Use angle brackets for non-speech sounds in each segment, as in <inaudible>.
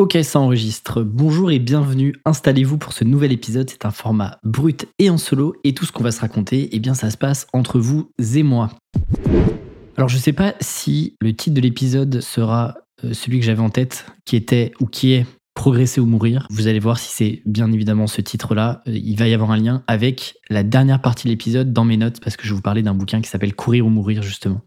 Ok, ça enregistre. Bonjour et bienvenue. Installez-vous pour ce nouvel épisode. C'est un format brut et en solo. Et tout ce qu'on va se raconter, eh bien, ça se passe entre vous et moi. Alors, je sais pas si le titre de l'épisode sera euh, celui que j'avais en tête, qui était ou qui est Progresser ou mourir. Vous allez voir si c'est bien évidemment ce titre-là. Euh, il va y avoir un lien avec la dernière partie de l'épisode dans mes notes parce que je vous parler d'un bouquin qui s'appelle Courir ou mourir justement.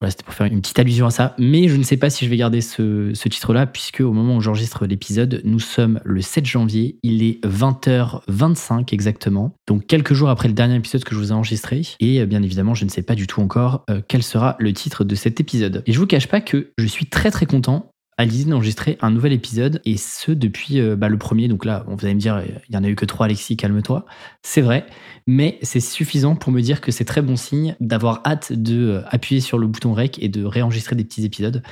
Voilà, c'était pour faire une petite allusion à ça. Mais je ne sais pas si je vais garder ce, titre-là, puisque au moment où j'enregistre l'épisode, nous sommes le 7 janvier. Il est 20h25 exactement. Donc quelques jours après le dernier épisode que je vous ai enregistré. Et euh, bien évidemment, je ne sais pas du tout encore euh, quel sera le titre de cet épisode. Et je vous cache pas que je suis très très content à l'idée d'enregistrer un nouvel épisode, et ce depuis euh, bah, le premier. Donc là, vous allez me dire, il y en a eu que trois, Alexis, calme-toi. C'est vrai, mais c'est suffisant pour me dire que c'est très bon signe d'avoir hâte de euh, appuyer sur le bouton rec et de réenregistrer des petits épisodes.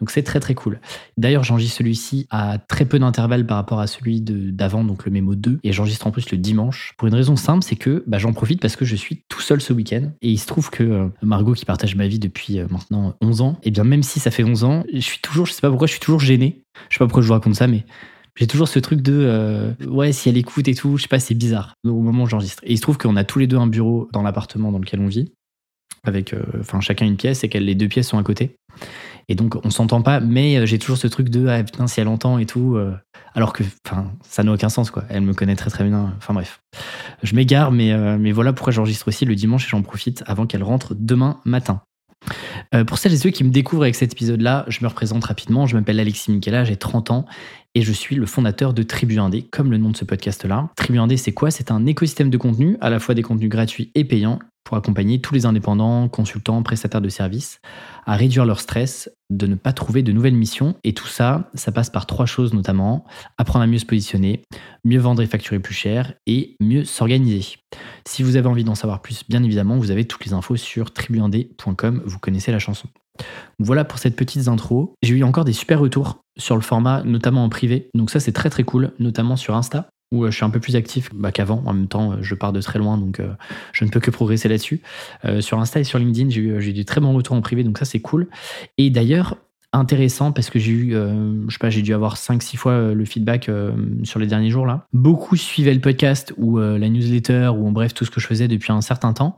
Donc c'est très très cool. D'ailleurs, j'enregistre celui-ci à très peu d'intervalle par rapport à celui d'avant, donc le mémo 2, et j'enregistre en plus le dimanche. Pour une raison simple, c'est que bah, j'en profite parce que je suis tout seul ce week-end, et il se trouve que euh, Margot, qui partage ma vie depuis maintenant 11 ans, et eh bien même si ça fait 11 ans, je suis toujours, je sais pas pourquoi, je suis toujours gêné. Je sais pas pourquoi je vous raconte ça, mais j'ai toujours ce truc de euh, ouais, si elle écoute et tout, je sais pas, c'est bizarre au moment où j'enregistre. Et il se trouve qu'on a tous les deux un bureau dans l'appartement dans lequel on vit, avec euh, enfin chacun une pièce et que les deux pièces sont à côté. Et donc on s'entend pas, mais euh, j'ai toujours ce truc de ah putain, si elle entend et tout, alors que ça n'a aucun sens quoi. Elle me connaît très très bien. Enfin bref, je m'égare, mais, mais voilà pourquoi j'enregistre aussi le dimanche et j'en profite avant qu'elle rentre demain matin. Euh, pour celles et ceux qui me découvrent avec cet épisode-là, je me représente rapidement. Je m'appelle Alexis Michela, j'ai 30 ans et je suis le fondateur de Tribu Indé, comme le nom de ce podcast-là. Tribu Indé, c'est quoi? C'est un écosystème de contenu, à la fois des contenus gratuits et payants, pour accompagner tous les indépendants, consultants, prestataires de services à réduire leur stress, de ne pas trouver de nouvelles missions. Et tout ça, ça passe par trois choses notamment. Apprendre à mieux se positionner, mieux vendre et facturer plus cher et mieux s'organiser. Si vous avez envie d'en savoir plus, bien évidemment, vous avez toutes les infos sur tribuindé.com. Vous connaissez la chanson. Voilà pour cette petite intro. J'ai eu encore des super retours sur le format, notamment en privé. Donc ça, c'est très très cool, notamment sur Insta où euh, je suis un peu plus actif bah, qu'avant. En même temps, euh, je pars de très loin, donc euh, je ne peux que progresser là-dessus. sur Insta et sur LinkedIn, j'ai eu, eu du très bons retours en privé, donc ça c'est cool. Et d'ailleurs, intéressant parce que j'ai eu, euh, je sais pas, j'ai dû avoir 5-6 fois euh, le feedback euh, sur les derniers jours là. Beaucoup suivaient le podcast ou la newsletter ou en bref tout ce que je faisais depuis un certain temps.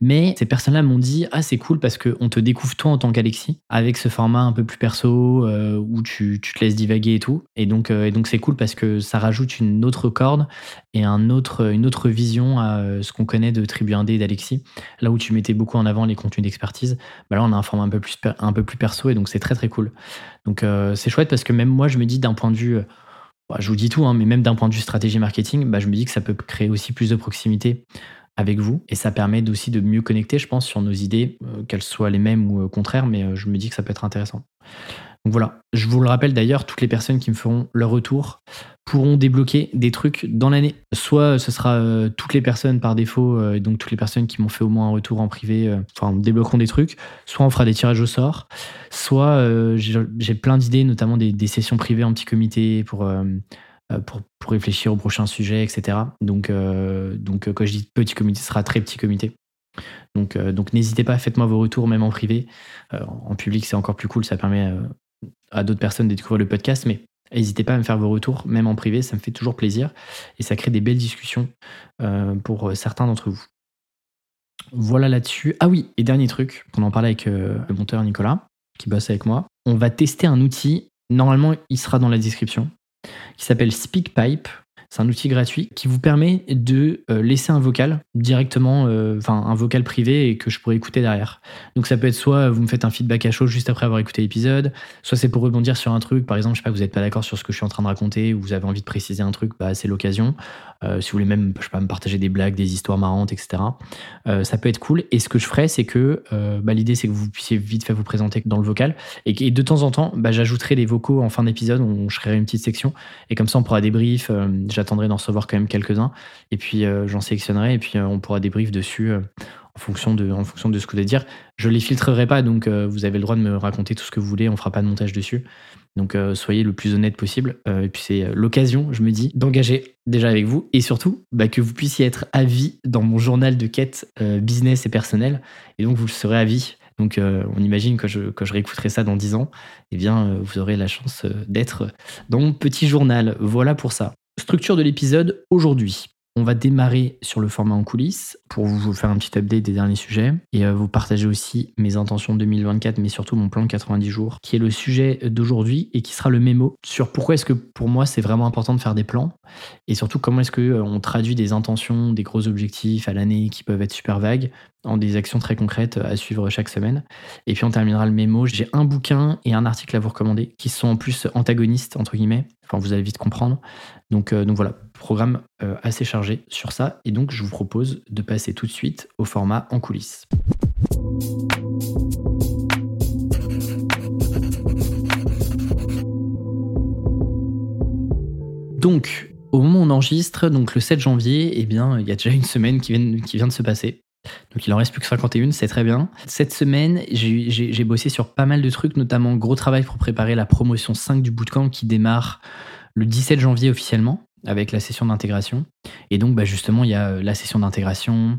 Mais ces personnes-là m'ont dit ah c'est cool parce qu'on te découvre toi en tant qu'Alexis avec ce format un peu plus perso où tu, tu, te laisses divaguer et tout. Et donc et c'est cool parce que ça rajoute une autre corde et un autre, une autre vision à ce qu'on connaît de Tribu Indé et d'Alexis. Là où tu mettais beaucoup en avant les contenus d'expertise, bah là on a un format un peu plus un peu plus perso et donc c'est très très cool. Donc euh, c'est chouette parce que même moi, je me dis d'un point de vue, euh, bah, je vous dis tout, hein, mais même d'un point de vue stratégie marketing, bah, je me dis que ça peut créer aussi plus de proximité avec vous et ça permet aussi de mieux connecter, je pense, sur nos idées, euh, qu'elles soient les mêmes ou contraires, mais je me dis que ça peut être intéressant. Donc voilà, je vous le rappelle d'ailleurs, toutes les personnes qui me feront leur retour pourront débloquer des trucs dans l'année. Soit ce sera euh, toutes les personnes par défaut, euh, donc toutes les personnes qui m'ont fait au moins un retour en privé, euh, enfin débloqueront des trucs. Soit on fera des tirages au sort. Soit j'ai plein d'idées, notamment des, sessions privées en petit comité pour, réfléchir au prochain sujet, etc. Donc, donc quand je dis petit comité, ce sera très petit comité. Donc n'hésitez pas, faites-moi vos retours, même en privé. en public, c'est encore plus cool, ça permet à d'autres personnes de découvrir le podcast, mais n'hésitez pas à me faire vos retours, même en privé, ça me fait toujours plaisir et ça crée des belles discussions euh, pour euh, certains d'entre vous. Voilà là-dessus. Ah oui, et dernier truc, on en parlait avec euh, le monteur Nicolas, qui bosse avec moi. On va tester un outil, normalement il sera dans la description, qui s'appelle SpeakPipe. C'est un outil gratuit qui vous permet de euh, laisser un vocal directement, euh, enfin un vocal privé et que je pourrais écouter derrière. Donc ça peut être soit vous me faites un feedback à chaud juste après avoir écouté l'épisode, soit c'est pour rebondir sur un truc, par exemple, je sais pas, vous n'êtes pas d'accord sur ce que je suis en train de raconter ou vous avez envie de préciser un truc, bah c'est l'occasion. Euh, si vous voulez même, je sais pas, me partager des blagues, des histoires marrantes, etc. ça peut être cool. Et ce que je ferai, c'est que bah, l'idée c'est que vous puissiez vite fait vous présenter dans le vocal et, de temps en temps, bah, j'ajouterai des vocaux en fin d'épisode, où je créerai une petite section et comme ça on pourra débrief j'attendrai d'en recevoir quand même quelques-uns. Et puis euh, j'en sélectionnerai et puis euh, on pourra débrief dessus euh, en fonction de, en fonction de ce que vous allez dire. Je les filtrerai pas, donc vous avez le droit de me raconter tout ce que vous voulez, on fera pas de montage dessus. Donc soyez le plus honnête possible. et puis c'est l'occasion, je me dis, d'engager déjà avec vous et surtout bah, que vous puissiez être à vie dans mon journal de quête business et personnel. Et donc vous le serez à vie Donc on imagine que je, que je réécouterai ça dans 10 ans. Eh bien, vous aurez la chance d'être dans mon petit journal. Voilà pour ça. Structure de l'épisode aujourd'hui. On va démarrer sur le format en coulisses pour vous faire un petit update des derniers sujets et euh, vous partager aussi mes intentions 2024, mais surtout mon plan de 90 jours, qui est le sujet d'aujourd'hui et qui sera le mémo sur pourquoi est-ce que pour moi c'est vraiment important de faire des plans et surtout comment est-ce qu'on euh, traduit des intentions, des gros objectifs à l'année qui peuvent être super vagues en des actions très concrètes à suivre chaque semaine. Et puis on terminera le mémo. J'ai un bouquin et un article à vous recommander qui sont en plus antagonistes, entre guillemets. Enfin, vous allez vite comprendre. Donc, euh, donc voilà, programme euh, assez chargé sur ça. Et donc, je vous propose de passer tout de suite au format en coulisses. Donc, au moment où on enregistre, donc le 7 janvier, eh bien, il y a déjà une semaine qui vient, de se passer. Donc il en reste plus que 51, c'est très bien. Cette semaine, j'ai bossé sur pas mal de trucs, notamment gros travail pour préparer la promotion 5 du bootcamp qui démarre le 17 janvier officiellement avec la session d'intégration. Et donc, bah, justement, il y a euh, la session d'intégration,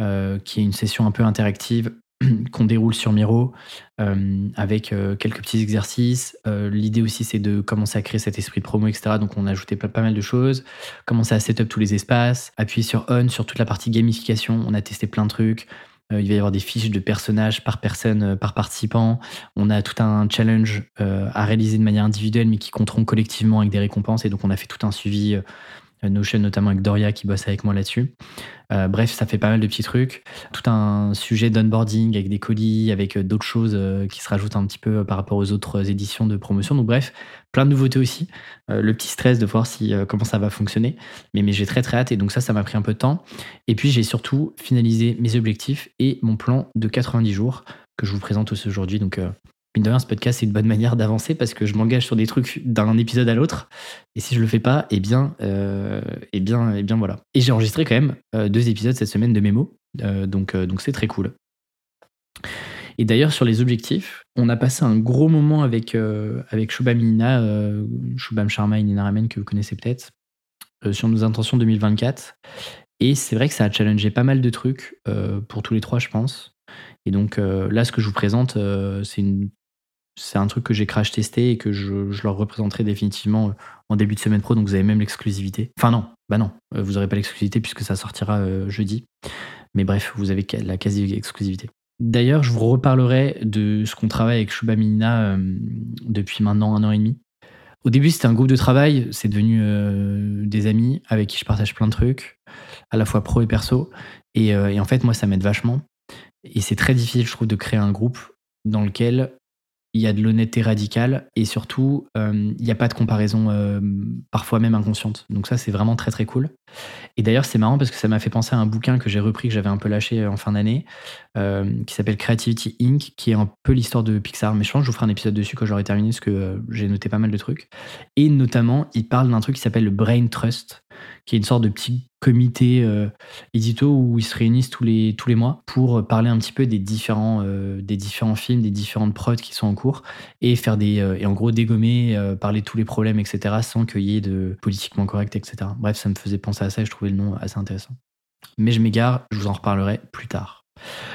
euh, qui est une session un peu interactive <clears throat> qu'on déroule sur Miro euh, avec quelques petits exercices. L'idée aussi, c'est de commencer à créer cet esprit de promo, etc. Donc, on a ajouté pas, mal de choses. Commencer à setup tous les espaces, appuyer sur On sur toute la partie gamification. On a testé plein de trucs. Euh, il va y avoir des fiches de personnages par personne, euh, par participant. On a tout un challenge euh, à réaliser de manière individuelle, mais qui compteront collectivement avec des récompenses. Et donc, on a fait tout un suivi Notion, notamment avec Doria qui bosse avec moi là-dessus. Euh, bref, ça fait pas mal de petits trucs. Tout un sujet d'onboarding avec des colis, avec euh, d'autres choses euh, qui se rajoutent un petit peu par rapport aux autres éditions de promotion. Donc bref, plein de nouveautés aussi. le petit stress de voir si, comment ça va fonctionner. Mais, mais j'ai très très hâte et donc ça, ça m'a pris un peu de temps. Et puis j'ai surtout finalisé mes objectifs et mon plan de 90 jours que je vous présente aujourd'hui. Donc mine de rien, ce podcast, c'est une bonne manière d'avancer parce que je m'engage sur des trucs d'un épisode à l'autre. Et si je le fais pas, eh bien, euh, eh bien, eh bien voilà. Et j'ai enregistré quand même euh, deux épisodes cette semaine de mémo. Euh, donc, donc c'est très cool. Et d'ailleurs, sur les objectifs, on a passé un gros moment avec, avec Shubham Inina, Shubham Sharma et Nina Ramen, que vous connaissez peut-être, sur nos intentions 2024. Et c'est vrai que ça a challengé pas mal de trucs pour tous les trois, je pense. Et donc là, ce que je vous présente, c'est une c'est un truc que j'ai crash testé et que je, leur représenterai définitivement euh, en début de semaine pro. Donc vous avez même l'exclusivité. Enfin non, bah non, euh, vous n'aurez pas l'exclusivité puisque ça sortira euh, jeudi. Mais bref, vous avez la quasi-exclusivité. D'ailleurs, je vous reparlerai de ce qu'on travaille avec Shubhamina depuis maintenant un an et demi. Au début, c'était un groupe de travail, c'est devenu des amis avec qui je partage plein de trucs, à la fois pro et perso. Et, et en fait, moi, ça m'aide vachement. Et c'est très difficile, je trouve, de créer un groupe dans lequel il y a de l'honnêteté radicale et surtout, euh, il n'y a pas de comparaison, euh, parfois même inconsciente. Donc ça, c'est vraiment très très cool. Et d'ailleurs, c'est marrant parce que ça m'a fait penser à un bouquin que j'ai repris, que j'avais un peu lâché euh, en fin d'année, qui s'appelle Creativity Inc., qui est un peu l'histoire de Pixar. Mais je pense que je vous ferai un épisode dessus quand j'aurai terminé, parce que j'ai noté pas mal de trucs. Et notamment, il parle d'un truc qui s'appelle le Brain Trust, qui est une sorte de petit comité euh, édito où ils se réunissent tous les, tous les mois pour parler un petit peu des différents, euh, des différents films, des différentes prods qui sont en cours et faire des euh, et en gros dégommer, parler de tous les problèmes, etc. sans qu'il y ait de politiquement correct, etc. Bref, ça me faisait penser à ça et je trouvais le nom assez intéressant. Mais je m'égare, je vous en reparlerai plus tard.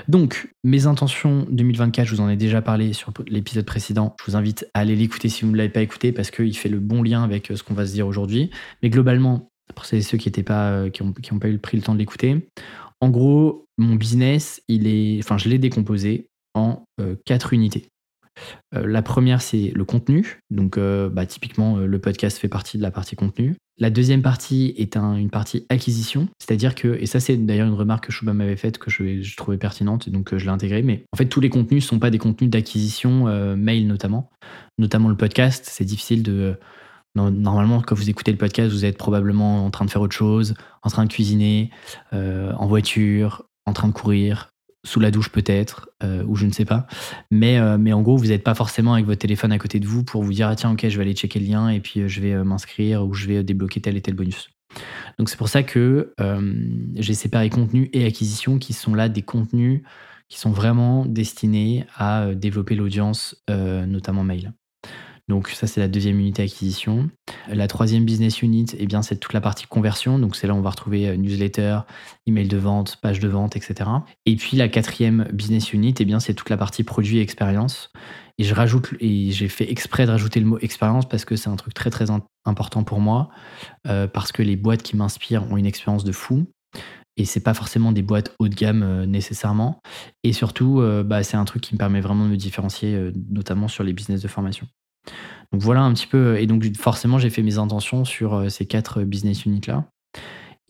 Donc, mes intentions 2024, je vous en ai déjà parlé sur l'épisode précédent. Je vous invite à aller l'écouter si vous ne l'avez pas écouté parce qu'il fait le bon lien avec ce qu'on va se dire aujourd'hui. Mais globalement, pour ceux qui n'ont pas, euh, qui ont, pas eu pris le temps de l'écouter. En gros, mon business, il est, enfin, je l'ai décomposé en euh, quatre unités. Euh, la première, c'est le contenu. Donc, bah, typiquement, le podcast fait partie de la partie contenu. La deuxième partie est une partie acquisition. C'est-à-dire que, et ça, c'est d'ailleurs une remarque que Chouba m'avait faite que je, trouvais pertinente, donc je l'ai intégrée. Mais en fait, tous les contenus ne sont pas des contenus d'acquisition, mail notamment. Notamment le podcast. C'est difficile de Normalement, quand vous écoutez le podcast, vous êtes probablement en train de faire autre chose, en train de cuisiner, euh, en voiture, en train de courir, sous la douche peut-être, euh, ou je ne sais pas. Mais, euh, mais en gros, vous n'êtes pas forcément avec votre téléphone à côté de vous pour vous dire ah, tiens, ok, je vais aller checker le lien et puis je vais m'inscrire ou je vais débloquer tel et tel bonus. Donc c'est pour ça que j'ai séparé contenu et acquisition qui sont là des contenus qui sont vraiment destinés à développer l'audience, notamment mail. Donc ça, c'est la deuxième unité acquisition. La troisième business unit, eh c'est toute la partie conversion. Donc c'est là où on va retrouver newsletter, email de vente, page de vente, etc. Et puis la quatrième business unit, eh c'est toute la partie produit et expérience. Et je rajoute, et j'ai fait exprès de rajouter le mot expérience parce que c'est un truc très très important pour moi, parce que les boîtes qui m'inspirent ont une expérience de fou et c'est pas forcément des boîtes haut de gamme euh, nécessairement. Et surtout, euh, bah, c'est un truc qui me permet vraiment de me différencier, euh, notamment sur les business de formation. Donc voilà un petit peu. Et donc forcément, j'ai fait mes intentions sur ces quatre business units là.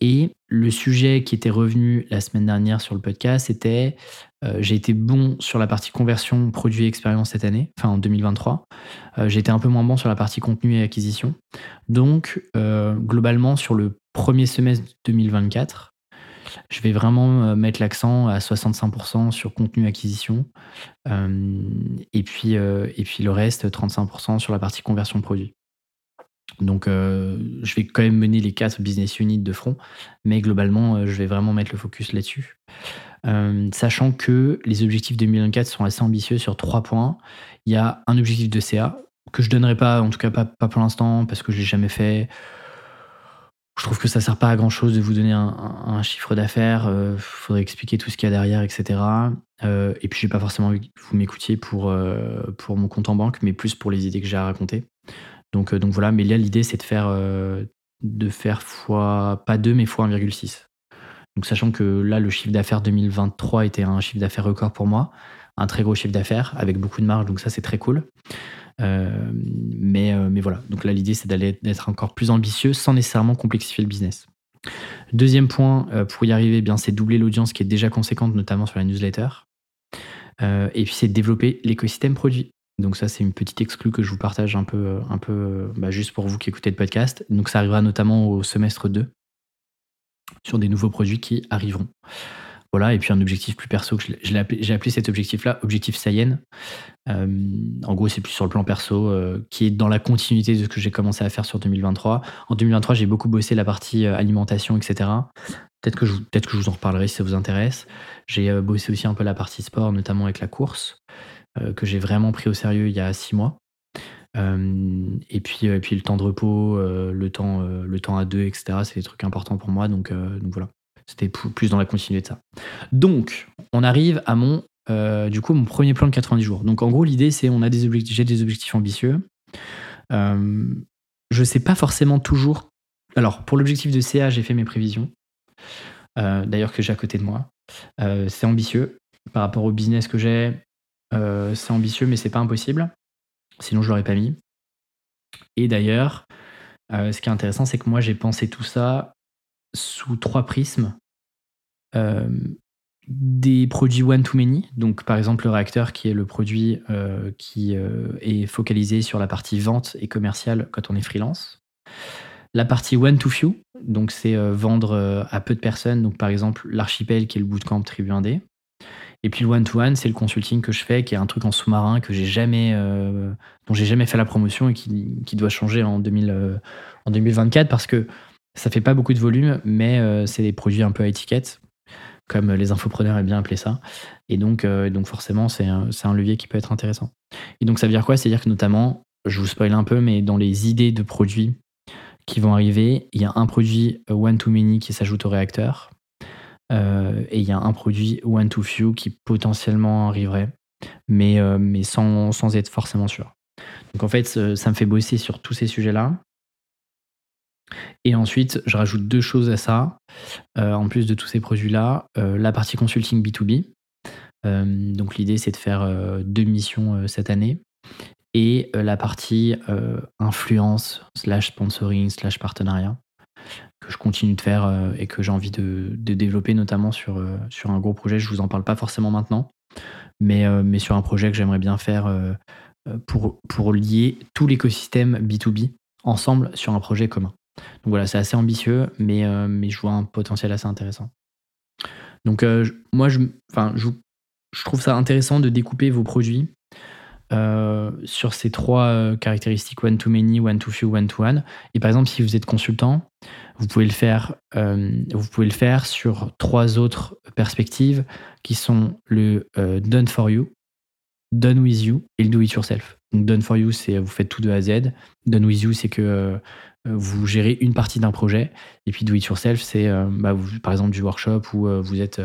Et le sujet qui était revenu la semaine dernière sur le podcast, c'était j'ai été bon sur la partie conversion produit expérience cette année, enfin en 2023. j'ai été un peu moins bon sur la partie contenu et acquisition. Donc globalement sur le premier semestre 2024, je vais vraiment euh, mettre l'accent à 65% sur contenu acquisition euh, et, puis, euh, et puis le reste, 35% sur la partie conversion de produit. Donc, je vais quand même mener les quatre business units de front, mais globalement, je vais vraiment mettre le focus là-dessus. sachant que les objectifs 2024 sont assez ambitieux sur trois points. Il y a un objectif de CA que je donnerai pas, en tout cas pas, pas pour l'instant, parce que je l'ai jamais fait je trouve que ça sert pas à grand chose de vous donner un, chiffre d'affaires. Il euh, faudrait expliquer tout ce qu'il y a derrière, etc. Euh, et puis, j'ai pas forcément envie que vous m'écoutiez pour, euh, pour mon compte en banque, mais plus pour les idées que j'ai à raconter. Donc, donc voilà. Mais là, l'idée, c'est de faire, de faire fois, pas 2, mais fois 1,6. Donc, sachant que là, le chiffre d'affaires 2023 était un chiffre d'affaires record pour moi, un très gros chiffre d'affaires avec beaucoup de marge, donc ça, c'est très cool. Euh, mais, euh, mais voilà, donc là l'idée c'est d'aller d'être encore plus ambitieux sans nécessairement complexifier le business. Deuxième point, euh, pour y arriver, eh c'est doubler l'audience qui est déjà conséquente, notamment sur la newsletter. et puis c'est développer l'écosystème produit. Donc ça, c'est une petite exclue que je vous partage un peu, un peu bah, juste pour vous qui écoutez le podcast. Donc ça arrivera notamment au semestre 2 sur des nouveaux produits qui arriveront. Voilà, et puis un objectif plus perso, que j'ai appelé, cet objectif-là, objectif Sayen. Euh, en gros, c'est plus sur le plan perso, euh, qui est dans la continuité de ce que j'ai commencé à faire sur 2023. En 2023, j'ai beaucoup bossé la partie euh, alimentation, etc. Peut-être que, je, peut que je vous en reparlerai si ça vous intéresse. J'ai bossé aussi un peu la partie sport, notamment avec la course, que j'ai vraiment pris au sérieux il y a six mois. et, puis, et puis le temps de repos, le, temps, le temps à deux, etc., c'est des trucs importants pour moi. Donc, donc voilà. C'était plus dans la continuité de ça. Donc, on arrive à mon, euh, du coup, mon premier plan de 90 jours. Donc, en gros, l'idée, c'est on a des objectifs, j'ai des objectifs ambitieux. Euh, je sais pas forcément toujours. Alors, pour l'objectif de CA, j'ai fait mes prévisions. Euh, d'ailleurs, que j'ai à côté de moi. Euh, c'est ambitieux par rapport au business que j'ai. c'est ambitieux, mais c'est pas impossible. Sinon, je l'aurais pas mis. Et d'ailleurs, ce qui est intéressant, c'est que moi, j'ai pensé tout ça sous trois prismes. Euh, des produits one-to-many, donc par exemple le réacteur qui est le produit euh, qui euh, est focalisé sur la partie vente et commerciale quand on est freelance. La partie one-to-few, donc c'est vendre à peu de personnes, donc par exemple l'archipel qui est le bootcamp Tribu 1D. Et puis le one-to-one, c'est le consulting que je fais, qui est un truc en sous-marin que j'ai jamais, dont j'ai jamais fait la promotion et qui, qui doit changer en, 2000, en 2024 parce que ça fait pas beaucoup de volume, mais c'est des produits un peu à étiquette, comme les infopreneurs aiment bien appeler ça. Et donc, euh, donc forcément, c'est un, un, levier qui peut être intéressant. Et donc, ça veut dire quoi? C'est-à-dire que notamment, je vous spoil un peu, mais dans les idées de produits qui vont arriver, il y a un produit one-to-many qui s'ajoute au réacteur. Euh, et il y a un produit one-to-few qui potentiellement arriverait, mais, mais sans, sans être forcément sûr. Donc en fait, ça me fait bosser sur tous ces sujets-là. Et ensuite, je rajoute deux choses à ça, euh, en plus de tous ces produits-là. Euh, la partie consulting B2B. Euh, donc l'idée, c'est de faire deux missions cette année. Et la partie influence, slash sponsoring, slash partenariat, que je continue de faire et que j'ai envie de, développer, notamment sur, sur un gros projet. Je ne vous en parle pas forcément maintenant, mais, mais sur un projet que j'aimerais bien faire pour, pour lier tout l'écosystème B2B ensemble sur un projet commun. Donc voilà, c'est assez ambitieux, mais, euh, mais je vois un potentiel assez intéressant. Donc euh, moi, je, je, je, trouve ça intéressant de découper vos produits euh, sur ces trois caractéristiques one to many, one to few, one to one. Et par exemple, si vous êtes consultant, vous pouvez le faire, vous pouvez le faire sur trois autres perspectives qui sont le done for you, done with you et le do it yourself. Donc Done for You, c'est vous faites tout de A à Z. Done with You, c'est que vous gérez une partie d'un projet. Et puis Do It Yourself, c'est bah, par exemple du workshop où vous êtes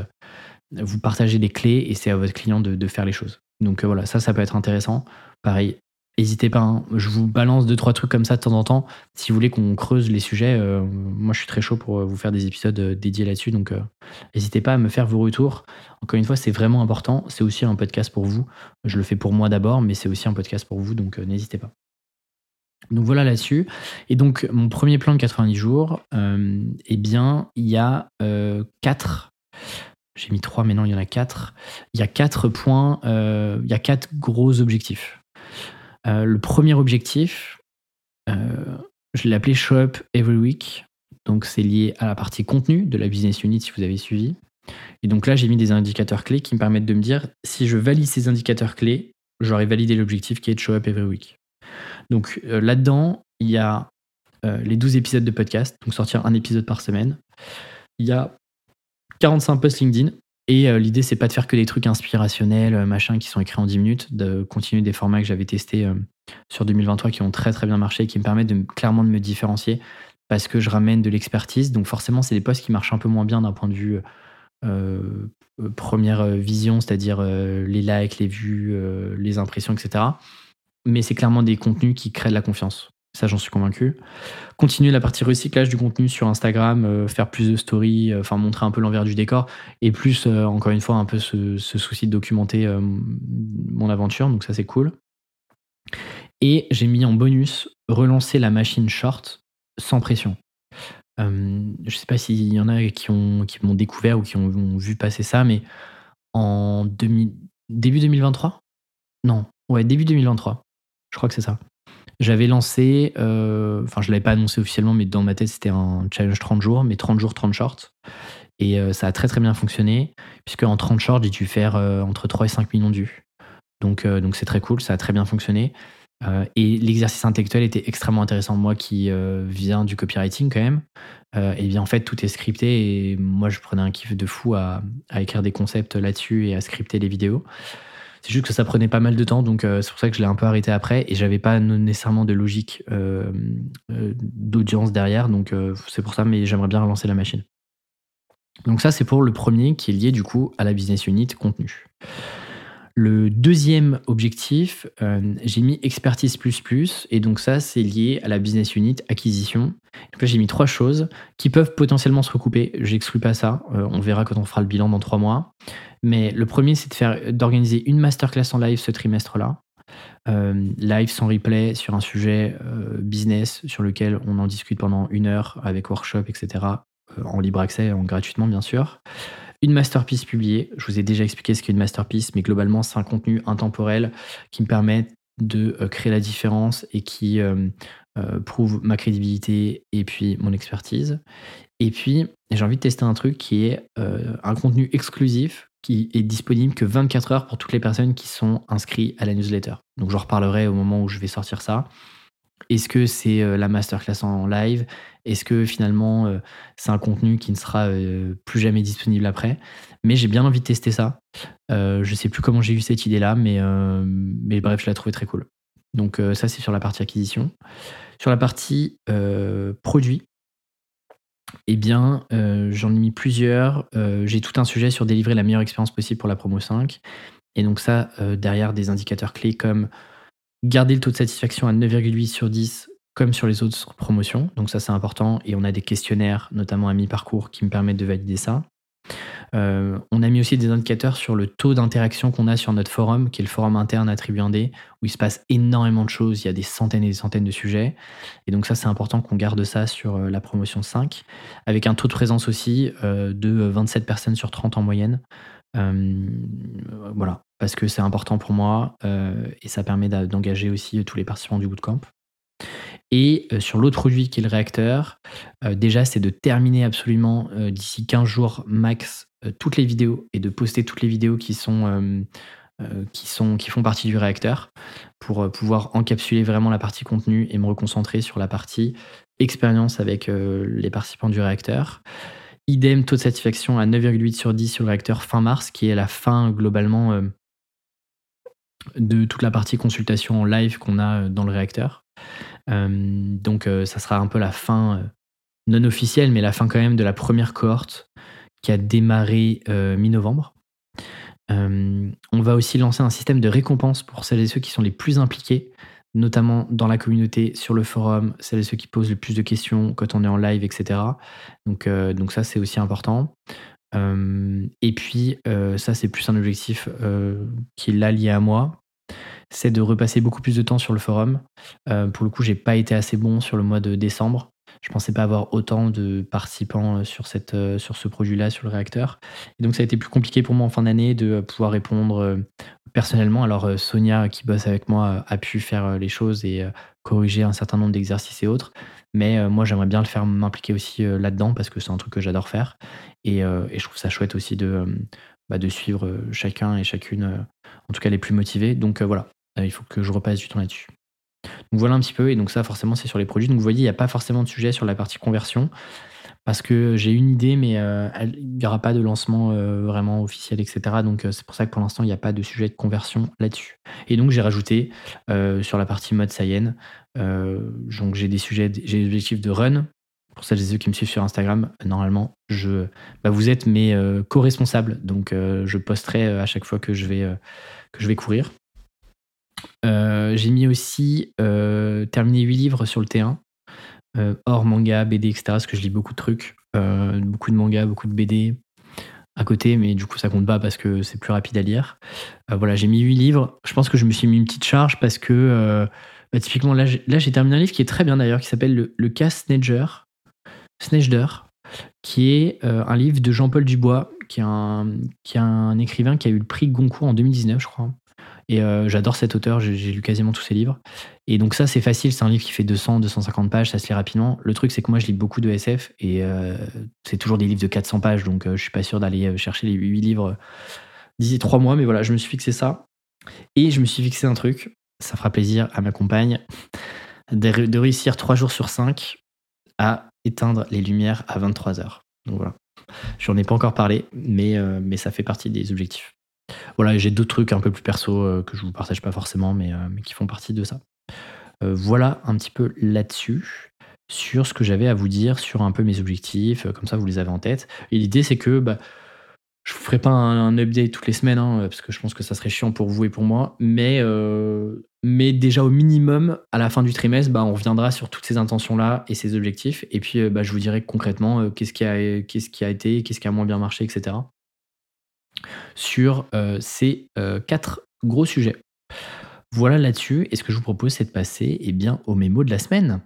vous partagez les clés et c'est à votre client de, faire les choses. Donc voilà, ça, ça peut être intéressant. Pareil, N'hésitez pas, hein. je vous balance deux, trois trucs comme ça de temps en temps. Si vous voulez qu'on creuse les sujets, euh, moi je suis très chaud pour euh, vous faire des épisodes euh, dédiés là-dessus. Donc n'hésitez pas à me faire vos retours. Encore une fois, c'est vraiment important. C'est aussi un podcast pour vous. Je le fais pour moi d'abord, mais c'est aussi un podcast pour vous, donc n'hésitez pas. Donc voilà là-dessus. Et donc mon premier plan de 90 jours, eh bien, il y a quatre. J'ai mis trois, mais non, il y en a quatre. Il y a quatre points, il y a quatre gros objectifs. Euh, le premier objectif, euh, je l'ai appelé Show Up Every Week. Donc, c'est lié à la partie contenu de la business unit si vous avez suivi. Et donc là, j'ai mis des indicateurs clés qui me permettent de me dire si je valide ces indicateurs clés, j'aurai validé l'objectif qui est de show up every week. Donc euh, là-dedans, il y a les 12 épisodes de podcast, donc sortir un épisode par semaine. Il y a 45 posts LinkedIn, et euh, l'idée, c'est pas de faire que des trucs inspirationnels, euh, machin, qui sont écrits en 10 minutes, de continuer des formats que j'avais testés euh, sur 2023 qui ont très très bien marché et qui me permettent clairement de me différencier parce que je ramène de l'expertise. Donc forcément, c'est des posts qui marchent un peu moins bien d'un point de vue première vision, c'est-à-dire les likes, les vues, les impressions, etc. Mais c'est clairement des contenus qui créent de la confiance. Ça, j'en suis convaincu. Continuer la partie recyclage du contenu sur Instagram, euh, faire plus de stories, euh, enfin montrer un peu l'envers du décor, et plus, euh, encore une fois, un peu ce, souci de documenter mon aventure. Donc ça, c'est cool. Et j'ai mis en bonus relancer la machine short sans pression. je sais pas s'il y en a qui m'ont découvert ou qui ont, vu passer ça, mais en début 2023 Non, ouais, début 2023. Je crois que c'est ça. J'avais lancé, euh, enfin je ne l'avais pas annoncé officiellement, mais dans ma tête c'était un challenge 30 jours, mais 30 jours, 30 shorts. Et euh, ça a très très bien fonctionné, puisque en 30 shorts j'ai dû faire euh, entre 3 et 5 millions de vues. Donc c'est très cool, ça a très bien fonctionné. et l'exercice intellectuel était extrêmement intéressant. Moi qui viens du copywriting quand même, et bien en fait tout est scripté et moi je prenais un kiff de fou à, à écrire des concepts là-dessus et à scripter les vidéos. C'est juste que ça prenait pas mal de temps, donc euh, c'est pour ça que je l'ai un peu arrêté après et j'avais pas nécessairement de logique euh, euh, d'audience derrière, donc c'est pour ça, mais j'aimerais bien relancer la machine. Donc ça, c'est pour le premier qui est lié du coup à la business unit contenu. Le deuxième objectif, j'ai mis expertise plus plus, et donc ça, c'est lié à la business unit acquisition. Donc là, j'ai mis trois choses qui peuvent potentiellement se recouper. J'exclus pas ça. on verra quand on fera le bilan dans trois mois. Mais le premier, c'est de faire, d'organiser une masterclass en live ce trimestre-là. Euh, live sans replay sur un sujet euh, business sur lequel on en discute pendant une heure avec workshop, etc. Euh, en libre accès, en gratuitement bien sûr. Une masterpiece publiée. Je vous ai déjà expliqué ce qu'est une masterpiece, mais globalement, c'est un contenu intemporel qui me permet de créer la différence et qui prouve ma crédibilité et puis mon expertise. Et puis, j'ai envie de tester un truc qui est un contenu exclusif qui est disponible que 24 heures pour toutes les personnes qui sont inscrites à la newsletter. Donc j'en reparlerai au moment où je vais sortir ça. Est-ce que c'est euh, la masterclass en live? Est-ce que finalement euh, c'est un contenu qui ne sera euh, plus jamais disponible après? Mais j'ai bien envie de tester ça. je sais plus comment j'ai eu cette idée-là, mais, mais bref, je l'ai trouvé très cool. Donc ça, c'est sur la partie acquisition. Sur la partie produit, eh bien, euh, j'en ai mis plusieurs. Euh, j'ai tout un sujet sur délivrer la meilleure expérience possible pour la promo 5. Et donc ça, euh, derrière des indicateurs clés comme garder le taux de satisfaction à 9,8 sur 10 comme sur les autres promotions. Donc ça, c'est important. Et on a des questionnaires, notamment à mi-parcours, qui me permettent de valider ça. Euh, on a mis aussi des indicateurs sur le taux d'interaction qu'on a sur notre forum, qui est le forum interne Attribué D, où il se passe énormément de choses, il y a des centaines et des centaines de sujets. Et donc ça, c'est important qu'on garde ça sur euh, la promotion 5, avec un taux de présence aussi euh, de 27 personnes sur 30 en moyenne. Voilà, parce que c'est important pour moi et ça permet d'engager aussi tous les participants du bootcamp. Et euh, sur l'autre produit qui est le réacteur, euh, déjà, c'est de terminer absolument euh, d'ici 15 jours max toutes les vidéos et de poster toutes les vidéos qui sont, qui sont qui font partie du réacteur pour pouvoir encapsuler vraiment la partie contenu et me reconcentrer sur la partie expérience avec les participants du réacteur. Idem, taux de satisfaction à 9,8 sur 10 sur le réacteur fin mars, qui est la fin globalement de toute la partie consultation en live qu'on a dans le réacteur. donc ça sera un peu la fin non officielle, mais la fin quand même de la première cohorte qui a démarré mi-novembre. on va aussi lancer un système de récompense pour celles et ceux qui sont les plus impliqués notamment dans la communauté, sur le forum, celles et ceux qui posent le plus de questions quand on est en live, etc. Donc, euh, donc ça, c'est aussi important. Euh, et puis, euh, ça, c'est plus un objectif qui est là lié à moi, c'est de repasser beaucoup plus de temps sur le forum. pour le coup, j'ai pas été assez bon sur le mois de décembre. Je pensais pas avoir autant de participants sur, cette, sur ce produit-là, sur le réacteur. Et donc, ça a été plus compliqué pour moi en fin d'année de pouvoir répondre personnellement, alors euh, Sonia qui bosse avec moi euh, a pu faire euh, les choses et corriger un certain nombre d'exercices et autres. Mais moi, j'aimerais bien le faire m'impliquer aussi là-dedans parce que c'est un truc que j'adore faire. Et, je trouve ça chouette aussi de, bah, de suivre chacun et chacune, en tout cas les plus motivés. Donc voilà, il faut que je repasse du temps là-dessus. Donc voilà un petit peu. Et donc ça, forcément, c'est sur les produits. Donc vous voyez, il n'y a pas forcément de sujet sur la partie conversion parce que j'ai une idée, mais euh, il n'y aura pas de lancement euh, vraiment officiel, etc. Donc euh, c'est pour ça que pour l'instant, il n'y a pas de sujet de conversion là-dessus. Et donc j'ai rajouté sur la partie mode Saiyan, donc j'ai des sujets, j'ai des objectifs de run. Pour celles et ceux qui me suivent sur Instagram, normalement, je, bah, vous êtes mes co-responsables, donc je posterai à chaque fois que je vais, que je vais courir. J'ai mis aussi terminer 8 livres sur le T1. Euh, hors manga, BD, etc. Parce que je lis beaucoup de trucs, euh, beaucoup de mangas, beaucoup de BD à côté, mais du coup ça compte pas parce que c'est plus rapide à lire. Euh, voilà, j'ai mis 8 livres. Je pense que je me suis mis une petite charge parce que bah, typiquement là j'ai terminé un livre qui est très bien d'ailleurs, qui s'appelle Le, Cas Snedger, qui est un livre de Jean-Paul Dubois, qui est, un, qui est un écrivain qui a eu le prix Goncourt en 2019, je crois. Et euh, j'adore cet auteur, j'ai lu quasiment tous ses livres. Et donc ça, c'est facile, c'est un livre qui fait 200, 250 pages, ça se lit rapidement. Le truc, c'est que moi, je lis beaucoup de SF et euh, c'est toujours des livres de 400 pages, donc euh, je suis pas sûr d'aller chercher les 8 livres d'ici 3 mois, mais voilà, je me suis fixé ça. Et je me suis fixé un truc, ça fera plaisir à ma compagne, de, de réussir 3 jours sur 5 à éteindre les lumières à 23 heures. Donc voilà. J'en ai pas encore parlé, mais, mais ça fait partie des objectifs. Voilà, j'ai d'autres trucs un peu plus perso euh, que je vous partage pas forcément, mais, euh, qui font partie de ça. Euh, voilà un petit peu là-dessus sur ce que j'avais à vous dire sur un peu mes objectifs, comme ça vous les avez en tête. Et l'idée c'est que bah, je ne ferai pas un, update toutes les semaines, hein, parce que je pense que ça serait chiant pour vous et pour moi, mais, mais déjà au minimum, à la fin du trimestre, bah, on reviendra sur toutes ces intentions-là et ces objectifs, et puis bah, je vous dirai concrètement qu'est-ce qui, a, qu'est-ce qui a été, qu'est-ce qui a moins bien marché, etc sur euh, ces euh, quatre gros sujets. Voilà là-dessus, et ce que je vous propose, c'est de passer eh bien, au mémo de la semaine.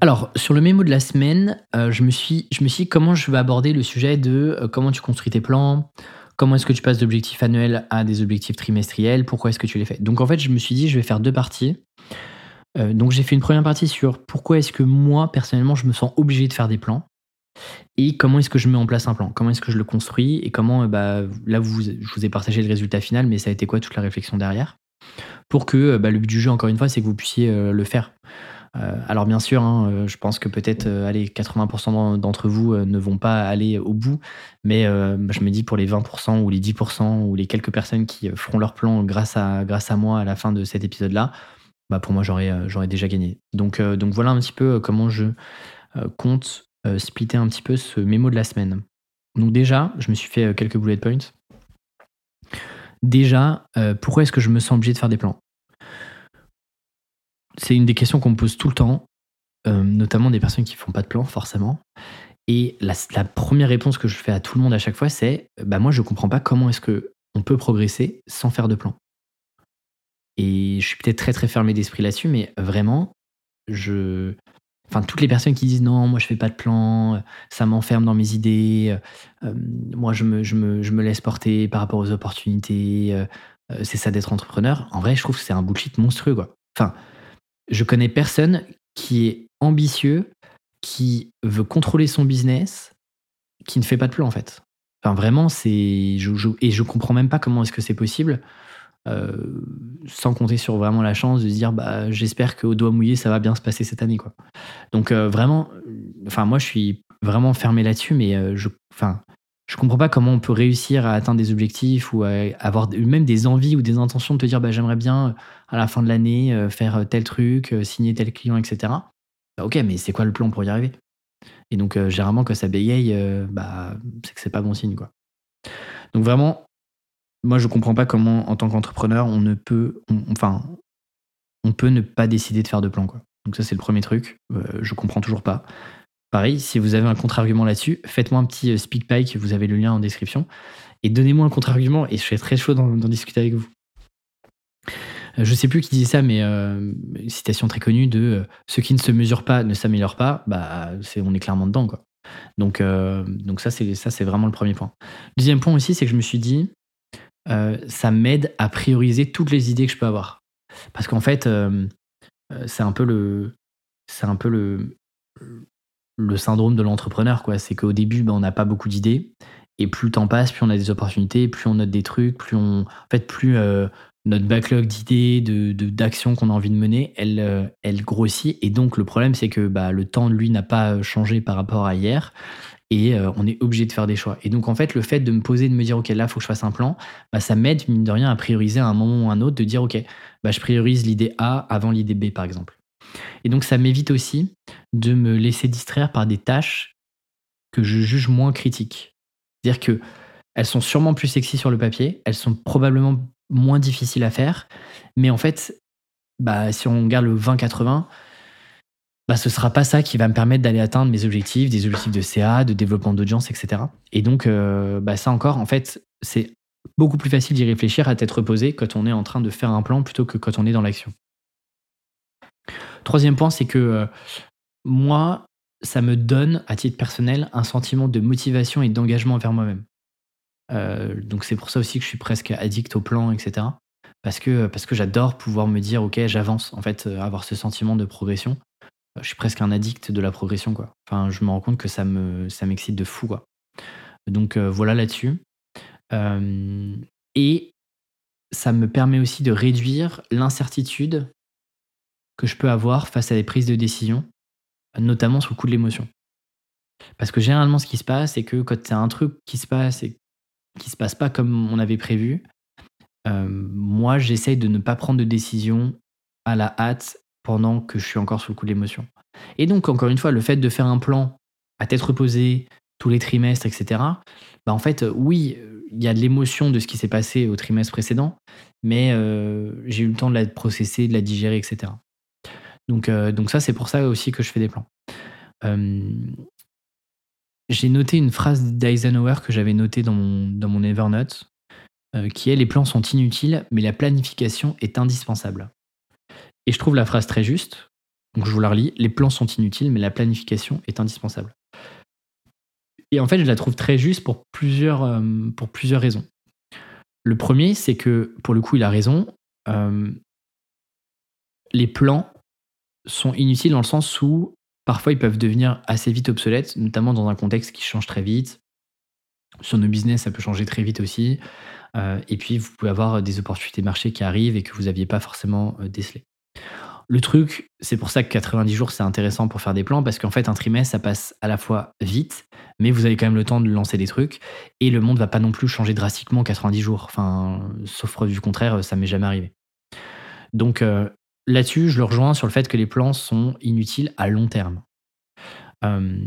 Alors, sur le mémo de la semaine, euh, je, me suis, je me suis dit comment je vais aborder le sujet de comment tu construis tes plans, comment est-ce que tu passes d'objectifs annuels à des objectifs trimestriels, pourquoi est-ce que tu les fais. Donc en fait, je me suis dit, je vais faire deux parties. Euh, donc j'ai fait une première partie sur pourquoi est-ce que moi, personnellement, je me sens obligé de faire des plans et comment est-ce que je mets en place un plan, comment est-ce que je le construis et comment, euh, bah, là, je vous ai partagé le résultat final, mais ça a été quoi toute la réflexion derrière? Pour que euh, bah, le but du jeu, encore une fois, c'est que vous puissiez le faire. alors bien sûr, hein, je pense que peut-être allez, 80% d'entre vous ne vont pas aller au bout, mais je me dis pour les 20% ou les 10% ou les quelques personnes qui feront leur plan grâce à, grâce à moi à la fin de cet épisode-là, bah pour moi j'aurais euh, déjà gagné. Donc, euh, donc voilà un petit peu euh, comment je compte splitter un petit peu ce mémo de la semaine. Donc déjà, je me suis fait quelques bullet points. Déjà, pourquoi est-ce que je me sens obligé de faire des plans? C'est une des questions qu'on me pose tout le temps, notamment des personnes qui font pas de plans forcément. Et la, la, première réponse que je fais à tout le monde à chaque fois, c'est bah moi je comprends pas comment est-ce que on peut progresser sans faire de plan. Et je suis peut-être très très fermé d'esprit là-dessus, mais vraiment, je. Enfin, toutes les personnes qui disent non, moi je fais pas de plan, ça m'enferme dans mes idées, euh, moi je me, je, me, je me, laisse porter par rapport aux opportunités, euh, euh, c'est ça d'être entrepreneur. En vrai, je trouve que c'est un bullshit monstrueux, quoi. Enfin, je connais personne qui est ambitieux, qui veut contrôler son business, qui ne fait pas de plan en fait. Enfin, vraiment, c'est. Je, je, et je comprends même pas comment est-ce que c'est possible. Sans compter sur vraiment la chance de se dire bah, j'espère qu'au doigt mouillé ça va bien se passer cette année quoi. Donc vraiment, enfin moi je suis vraiment fermé là-dessus, mais je, enfin je comprends pas comment on peut réussir à atteindre des objectifs ou à avoir même des envies ou des intentions de te dire bah, j'aimerais bien à la fin de l'année faire tel truc, signer tel client, etc. Bah, ok, mais c'est quoi le plan pour y arriver? Et donc généralement quand ça bégaye, bah, c'est que c'est pas bon signe quoi. Donc vraiment, moi je comprends pas comment en tant qu'entrepreneur on ne peut, enfin, on peut ne pas décider de faire de plan quoi. Donc ça c'est le premier truc, je comprends toujours pas. Pareil, si vous avez un contre-argument là-dessus, faites-moi un petit euh, speak pike, vous avez le lien en description, et donnez-moi un contre-argument, et je serai très chaud d'en discuter avec vous. Euh, je sais plus qui dit ça, mais euh, citation très connue de ceux qui ne se mesurent pas ne s'améliorent pas, bah, on est clairement dedans. Quoi. Donc, donc ça, c'est, ça, c'est vraiment le premier point. Deuxième point aussi, c'est que je me suis dit, ça m'aide à prioriser toutes les idées que je peux avoir. Parce qu'en fait, c'est un peu le, c'est un peu le, syndrome de l'entrepreneur, quoi. C'est qu'au début, ben, on n'a pas beaucoup d'idées. Et plus le temps passe, plus on a des opportunités, plus on note des trucs, plus on. Fait, plus euh, notre backlog d'idées, d'actions qu'on a envie de mener, elle, euh, elle grossit. Et donc, le problème, c'est que bah, le temps, lui, n'a pas changé par rapport à hier. Et euh, on est obligé de faire des choix. Et donc, en fait, le fait de me poser, de me dire, OK, là, il faut que je fasse un plan, bah, ça m'aide, mine de rien, à prioriser à un moment ou à un autre, de dire, OK, bah, je priorise l'idée A avant l'idée B, par exemple. Et donc ça m'évite aussi de me laisser distraire par des tâches que je juge moins critiques. C'est-à-dire que elles sont sûrement plus sexy sur le papier, elles sont probablement moins difficiles à faire, mais en fait, bah, si on regarde le 20-80, bah, ce sera pas ça qui va me permettre d'aller atteindre mes objectifs, des objectifs de CA, de développement d'audience, etc. Et donc, euh, bah, ça encore, en fait, c'est beaucoup plus facile d'y réfléchir, à tête reposée, quand on est en train de faire un plan plutôt que quand on est dans l'action. Troisième point, c'est que euh, moi, ça me donne, à titre personnel, un sentiment de motivation et d'engagement vers moi-même. Euh, donc c'est pour ça aussi que je suis presque addict au plan, etc. Parce que, parce que j'adore pouvoir me dire, ok, j'avance, en fait, avoir ce sentiment de progression. Je suis presque un addict de la progression, quoi. Enfin, je me rends compte que ça me, ça m'excite de fou, quoi. Donc voilà là-dessus. et ça me permet aussi de réduire l'incertitude que je peux avoir face à des prises de décision, notamment sous le coup de l'émotion. Parce que généralement, ce qui se passe, c'est que quand c'est un truc qui se passe et qui se passe pas comme on avait prévu, euh, moi, j'essaye de ne pas prendre de décision à la hâte pendant que je suis encore sous le coup de l'émotion. Et donc, encore une fois, le fait de faire un plan à tête reposée tous les trimestres, etc., bah en fait, oui, il y a de l'émotion de ce qui s'est passé au trimestre précédent, mais euh, j'ai eu le temps de la processer, de la digérer, etc. Donc, euh, donc ça, c'est pour ça aussi que je fais des plans. Euh, j'ai noté une phrase d'Eisenhower que j'avais notée dans mon, dans mon Evernote, euh, qui est Les plans sont inutiles, mais la planification est indispensable. Et je trouve la phrase très juste, donc je vous la relis. Les plans sont inutiles, mais la planification est indispensable. Et en fait, je la trouve très juste pour plusieurs, pour plusieurs raisons. Le premier, c'est que, pour le coup, il a raison. les plans sont inutiles dans le sens où parfois ils peuvent devenir assez vite obsolètes, notamment dans un contexte qui change très vite. Sur nos business, ça peut changer très vite aussi. Euh, et puis, vous pouvez avoir des opportunités marché qui arrivent et que vous n'aviez pas forcément euh, décelées. Le truc, c'est pour ça que 90 jours, c'est intéressant pour faire des plans, parce qu'en fait, un trimestre, ça passe à la fois vite, mais vous avez quand même le temps de lancer des trucs, et le monde va pas non plus changer drastiquement 90 jours. Enfin, sauf preuve du contraire, ça m'est jamais arrivé. Donc, euh, là-dessus, je le rejoins sur le fait que les plans sont inutiles à long terme. Euh,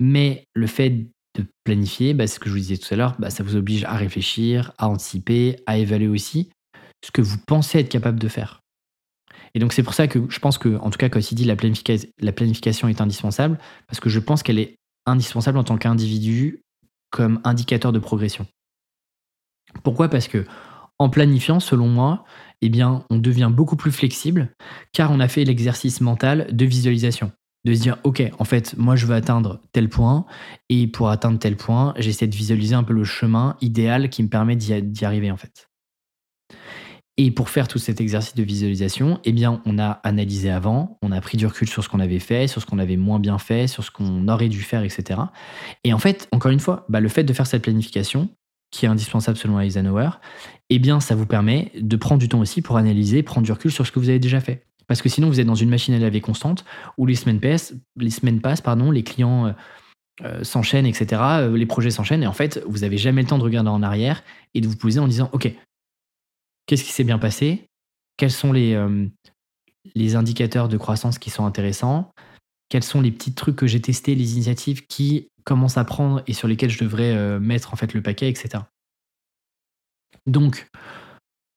mais le fait de planifier, bah, c'est ce que je vous disais tout à l'heure, bah, ça vous oblige à réfléchir, à anticiper, à évaluer aussi ce que vous pensez être capable de faire. Et donc c'est pour ça que je pense que, en tout cas, quand il dit la, la planification est indispensable, parce que je pense qu'elle est indispensable en tant qu'individu comme indicateur de progression. Pourquoi? Parce que en planifiant, selon moi, eh bien, on devient beaucoup plus flexible car on a fait l'exercice mental de visualisation. De se dire, OK, en fait, moi, je veux atteindre tel point et pour atteindre tel point, j'essaie de visualiser un peu le chemin idéal qui me permet d'y arriver, en fait. Et pour faire tout cet exercice de visualisation, eh bien, on a analysé avant, on a pris du recul sur ce qu'on avait fait, sur ce qu'on avait moins bien fait, sur ce qu'on aurait dû faire, etc. Et en fait, encore une fois, bah, le fait de faire cette planification, qui est indispensable selon Eisenhower, eh bien, ça vous permet de prendre du temps aussi pour analyser, prendre du recul sur ce que vous avez déjà fait. Parce que sinon, vous êtes dans une machine à laver constante où les semaines passent, les, semaines passent, pardon, les clients euh, euh, s'enchaînent, etc. Euh, les projets s'enchaînent et en fait, vous n'avez jamais le temps de regarder en arrière et de vous poser en disant Ok, qu'est-ce qui s'est bien passé? Quels sont les, les indicateurs de croissance qui sont intéressants? Quels sont les petits trucs que j'ai testés, les initiatives qui commencent à prendre et sur lesquelles je devrais mettre en fait le paquet, etc. Donc,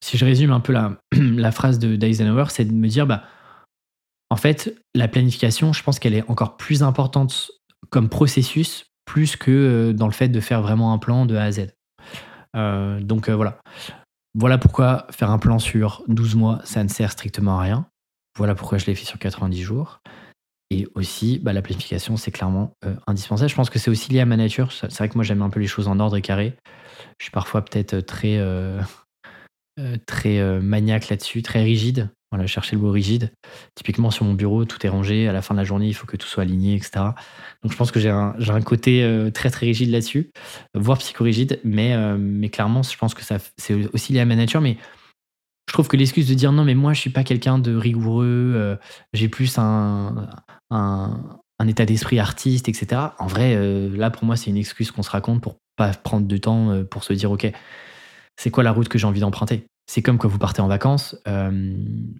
si je résume un peu la, <clears throat> la phrase d'Eisenhower, c'est de me dire, bah, en fait, la planification, je pense qu'elle est encore plus importante comme processus, plus que euh, dans le fait de faire vraiment un plan de A à Z. Euh, donc euh, voilà. Voilà pourquoi faire un plan sur 12 mois, ça ne sert strictement à rien. Voilà pourquoi je l'ai fait sur 90 jours. Et aussi, bah, la planification, c'est clairement indispensable. Je pense que c'est aussi lié à ma nature. C'est vrai que moi, j'aime un peu les choses en ordre et carré. Je suis parfois peut-être très, euh, euh, très euh, maniaque là-dessus, très rigide. Chercher le mot rigide. Typiquement, sur mon bureau, tout est rangé. À la fin de la journée, il faut que tout soit aligné, etc. Donc, je pense que j'ai un, un, côté très, très rigide là-dessus, voire psychorigide. Mais, mais clairement, je pense que c'est aussi lié à ma nature. Mais je trouve que l'excuse de dire non, mais moi, je suis pas quelqu'un de rigoureux, j'ai plus un, un, un état d'esprit artiste, etc. En vrai, là, pour moi, c'est une excuse qu'on se raconte pour pas prendre de temps euh, pour se dire, OK, c'est quoi la route que j'ai envie d'emprunter? C'est comme quand vous partez en vacances. Euh,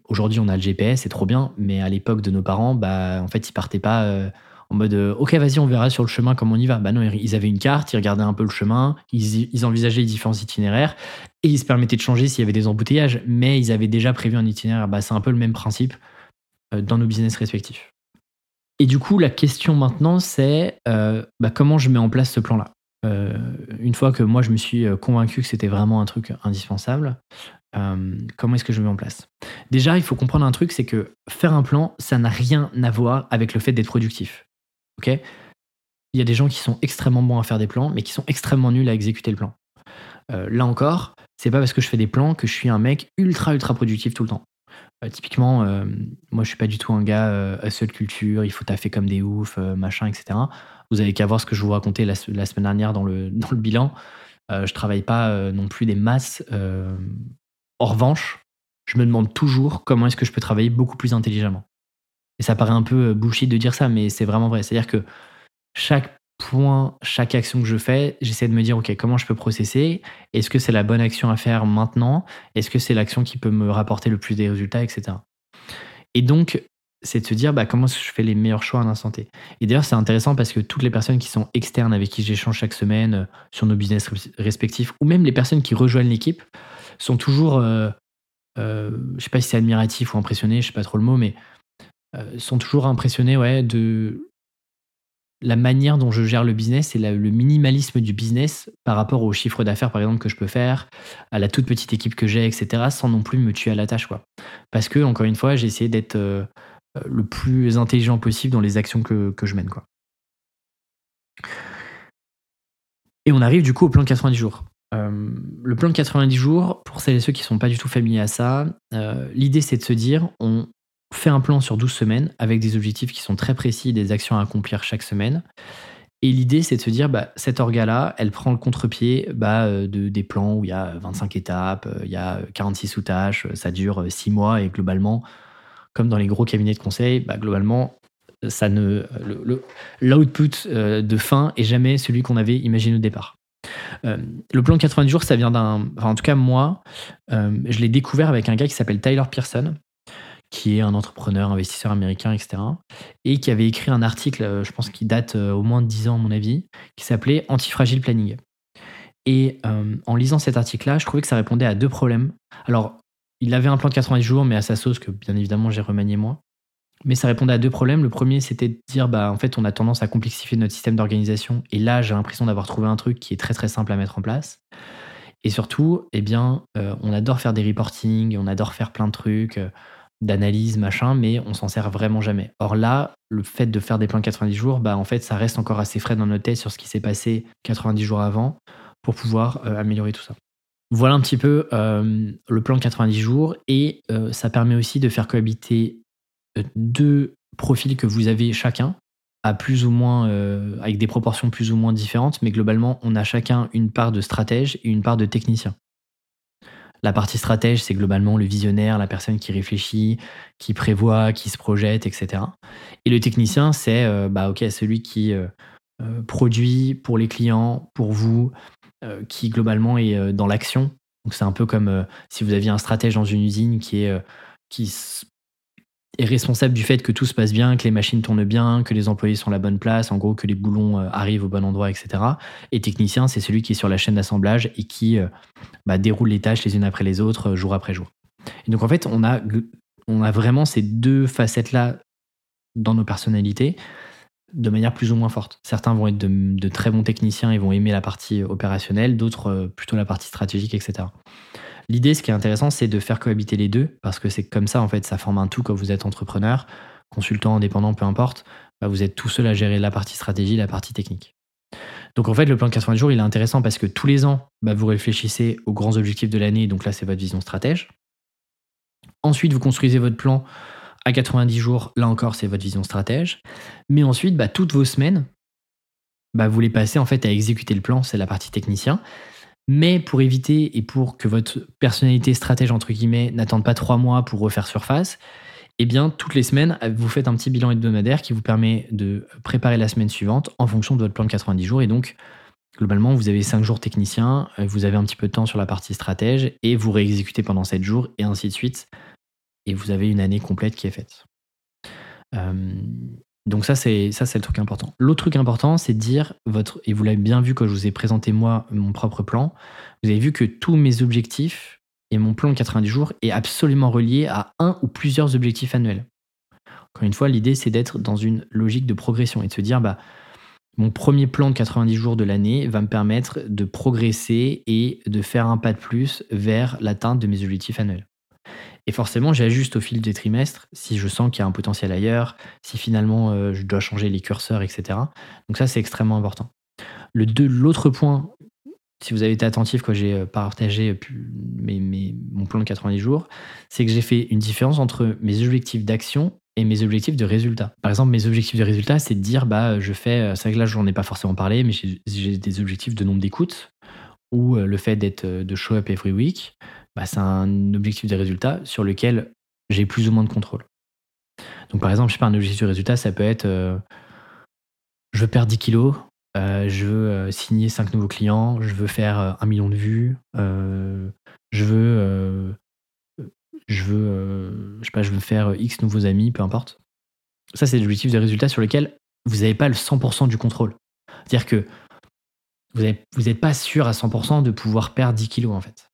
aujourd'hui, on a le GPS, c'est trop bien, mais à l'époque de nos parents, bah, en fait, ils partaient pas euh, en mode OK, vas-y, on verra sur le chemin comment on y va. Bah non, ils avaient une carte, ils regardaient un peu le chemin, ils, envisageaient les différents itinéraires et ils se permettaient de changer s'il y avait des embouteillages, mais ils avaient déjà prévu un itinéraire. Bah, c'est un peu le même principe dans nos business respectifs. Et du coup, la question maintenant, c'est bah, comment je mets en place ce plan-là? Euh, une fois que moi je me suis euh, convaincu que c'était vraiment un truc indispensable, euh, comment est-ce que je mets en place? Déjà, il faut comprendre un truc, c'est que faire un plan, ça n'a rien à voir avec le fait d'être productif. Ok? Il y a des gens qui sont extrêmement bons à faire des plans, mais qui sont extrêmement nuls à exécuter le plan. là encore, c'est pas parce que je fais des plans que je suis un mec ultra ultra productif tout le temps. typiquement, moi je suis pas du tout un gars à seule culture, il faut taffer comme des oufs, machin, etc. Vous avez qu'à voir ce que je vous racontais la, semaine dernière <laughs> dans le, bilan. Euh, je travaille pas euh, non plus des masses. Euh, en revanche, je me demande toujours comment est-ce que je peux travailler beaucoup plus intelligemment. Et ça paraît un peu euh, bullshit de dire ça, mais c'est vraiment vrai. C'est-à-dire que chaque point, chaque action que je fais, j'essaie de me dire, OK, comment je peux processer? Est-ce que c'est la bonne action à faire maintenant? Est-ce que c'est l'action qui peut me rapporter le plus des résultats, etc. Et donc, c'est de se dire bah, comment je fais les meilleurs choix en instant T? Et d'ailleurs, c'est intéressant parce que toutes les personnes qui sont externes avec qui j'échange chaque semaine euh, sur nos business respectifs, ou même les personnes qui rejoignent l'équipe, sont toujours, euh, euh, je sais pas si c'est admiratif ou impressionné, je sais pas trop le mot, mais euh, sont toujours impressionnés ouais, de la manière dont je gère le business et le minimalisme du business par rapport au chiffre d'affaires, par exemple, que je peux faire, à la toute petite équipe que j'ai, etc., sans non plus me tuer à la tâche. Quoi. Parce que, encore une fois, j'ai essayé d'être le plus intelligent possible dans les actions que, je mène. Quoi. Et on arrive du coup au plan de 90 jours. Euh, le plan de 90 jours, pour celles et ceux qui ne sont pas du tout familiers à ça, euh, l'idée c'est de se dire, on fait un plan sur 12 semaines avec des objectifs qui sont très précis, des actions à accomplir chaque semaine. Et l'idée c'est de se dire, bah, cette orga-là, elle prend le contre-pied bah, euh, de, des plans où il y a 25 étapes, il y a 46 sous-tâches, ça dure 6 mois et globalement, comme dans les gros cabinets de conseil, bah, globalement, ça ne, l'output euh, de fin est jamais celui qu'on avait imaginé au départ. Euh, le plan de 90 jours, ça vient d'un. en tout cas, moi, euh, je l'ai découvert avec un gars qui s'appelle Tyler Pearson, qui est un entrepreneur, investisseur américain, etc. Et qui avait écrit un article, je pense qui date au moins de 10 ans, à mon avis, qui s'appelait Antifragile Planning. Et en lisant cet article-là, je trouvais que ça répondait à deux problèmes. Alors, il avait un plan de 90 jours, mais à sa sauce, que bien évidemment j'ai remanié moi. Mais ça répondait à deux problèmes. Le premier, c'était de dire, bah, en fait, on a tendance à complexifier notre système d'organisation. Et là, j'ai l'impression d'avoir trouvé un truc qui est très très simple à mettre en place. Et surtout, eh bien, euh, on adore faire des reporting, on adore faire plein de trucs, euh, d'analyse, machin, mais on s'en sert vraiment jamais. Or là, le fait de faire des plans de 90 jours, bah, en fait, ça reste encore assez frais dans notre tête sur ce qui s'est passé 90 jours avant pour pouvoir euh, améliorer tout ça. Voilà un petit peu euh, le plan de 90 jours et euh, ça permet aussi de faire cohabiter euh, deux profils que vous avez chacun. à plus ou moins, avec des proportions plus ou moins différentes, mais globalement, on a chacun une part de stratège et une part de technicien. La partie stratège, c'est globalement le visionnaire, la personne qui réfléchit, qui prévoit, qui se projette, etc. Et le technicien, c'est bah, celui qui produit pour les clients, pour vous, qui globalement est dans l'action. Donc c'est un peu comme si vous aviez un stratège dans une usine qui est responsable du fait que tout se passe bien, que les machines tournent bien, que les employés sont à la bonne place, en gros que les boulons euh, arrivent au bon endroit, etc. Et technicien, c'est celui qui est sur la chaîne d'assemblage et qui euh, bah, déroule les tâches les unes après les autres, euh, jour après jour. Et donc en fait, on a vraiment ces deux facettes-là dans nos personnalités de manière plus ou moins forte. Certains vont être de, très bons techniciens et vont aimer la partie opérationnelle, d'autres plutôt la partie stratégique, etc. L'idée, ce qui est intéressant, c'est de faire cohabiter les deux, parce que c'est comme ça, en fait, ça forme un tout quand vous êtes entrepreneur, consultant, indépendant, peu importe. Bah, vous êtes tout seul à gérer la partie stratégie, la partie technique. Donc en fait, le plan de 80 jours, il est intéressant parce que tous les ans, bah, vous réfléchissez aux grands objectifs de l'année, donc là, c'est votre vision stratège. Ensuite, vous construisez votre plan à 90 jours, là encore, c'est votre vision stratège. Mais ensuite, bah, toutes vos semaines, vous les passez en fait à exécuter le plan, c'est la partie technicien. Mais pour éviter et pour que votre personnalité stratège, entre guillemets, n'attende pas trois mois pour refaire surface, eh bien, toutes les semaines, vous faites un petit bilan hebdomadaire qui vous permet de préparer la semaine suivante en fonction de votre plan de 90 jours. Et donc, globalement, vous avez cinq jours techniciens, vous avez un petit peu de temps sur la partie stratège et vous réexécutez pendant sept jours et ainsi de suite. Et vous avez une année complète qui est faite. Donc ça, c'est ça, c'est le truc important. L'autre truc important, c'est de dire votre et vous l'avez bien vu quand je vous ai présenté moi mon propre plan. Vous avez vu que tous mes objectifs et mon plan de 90 jours est absolument relié à un ou plusieurs objectifs annuels. Encore une fois, l'idée c'est d'être dans une logique de progression et de se dire bah mon premier plan de 90 jours de l'année va me permettre de progresser et de faire un pas de plus vers l'atteinte de mes objectifs annuels. Et forcément, j'ajuste au fil des trimestres si je sens qu'il y a un potentiel ailleurs, si finalement euh, je dois changer les curseurs, etc. Donc ça, c'est extrêmement important. L'autre point, si vous avez été attentif quand j'ai euh, partagé euh, mon plan de 90 jours, c'est que j'ai fait une différence entre mes objectifs d'action et mes objectifs de résultat. Par exemple, mes objectifs de résultat, c'est de dire, bah, je fais, c'est vrai que là, j'en ai pas forcément parlé, mais j'ai des objectifs de nombre d'écoutes ou le fait d'être de show up every week bah, c'est un objectif de résultat sur lequel j'ai plus ou moins de contrôle. Donc par exemple, je sais pas, un objectif de résultat, ça peut être euh, je veux perdre 10 kilos, euh, je veux euh, signer 5 nouveaux clients, je veux faire un million de vues, je veux je veux je sais pas, je veux faire X nouveaux amis, peu importe. Ça, c'est l'objectif de résultat sur lequel vous n'avez pas le 100% du contrôle. C'est-à-dire que vous n'êtes pas sûr à 100% de pouvoir perdre 10 kilos en fait.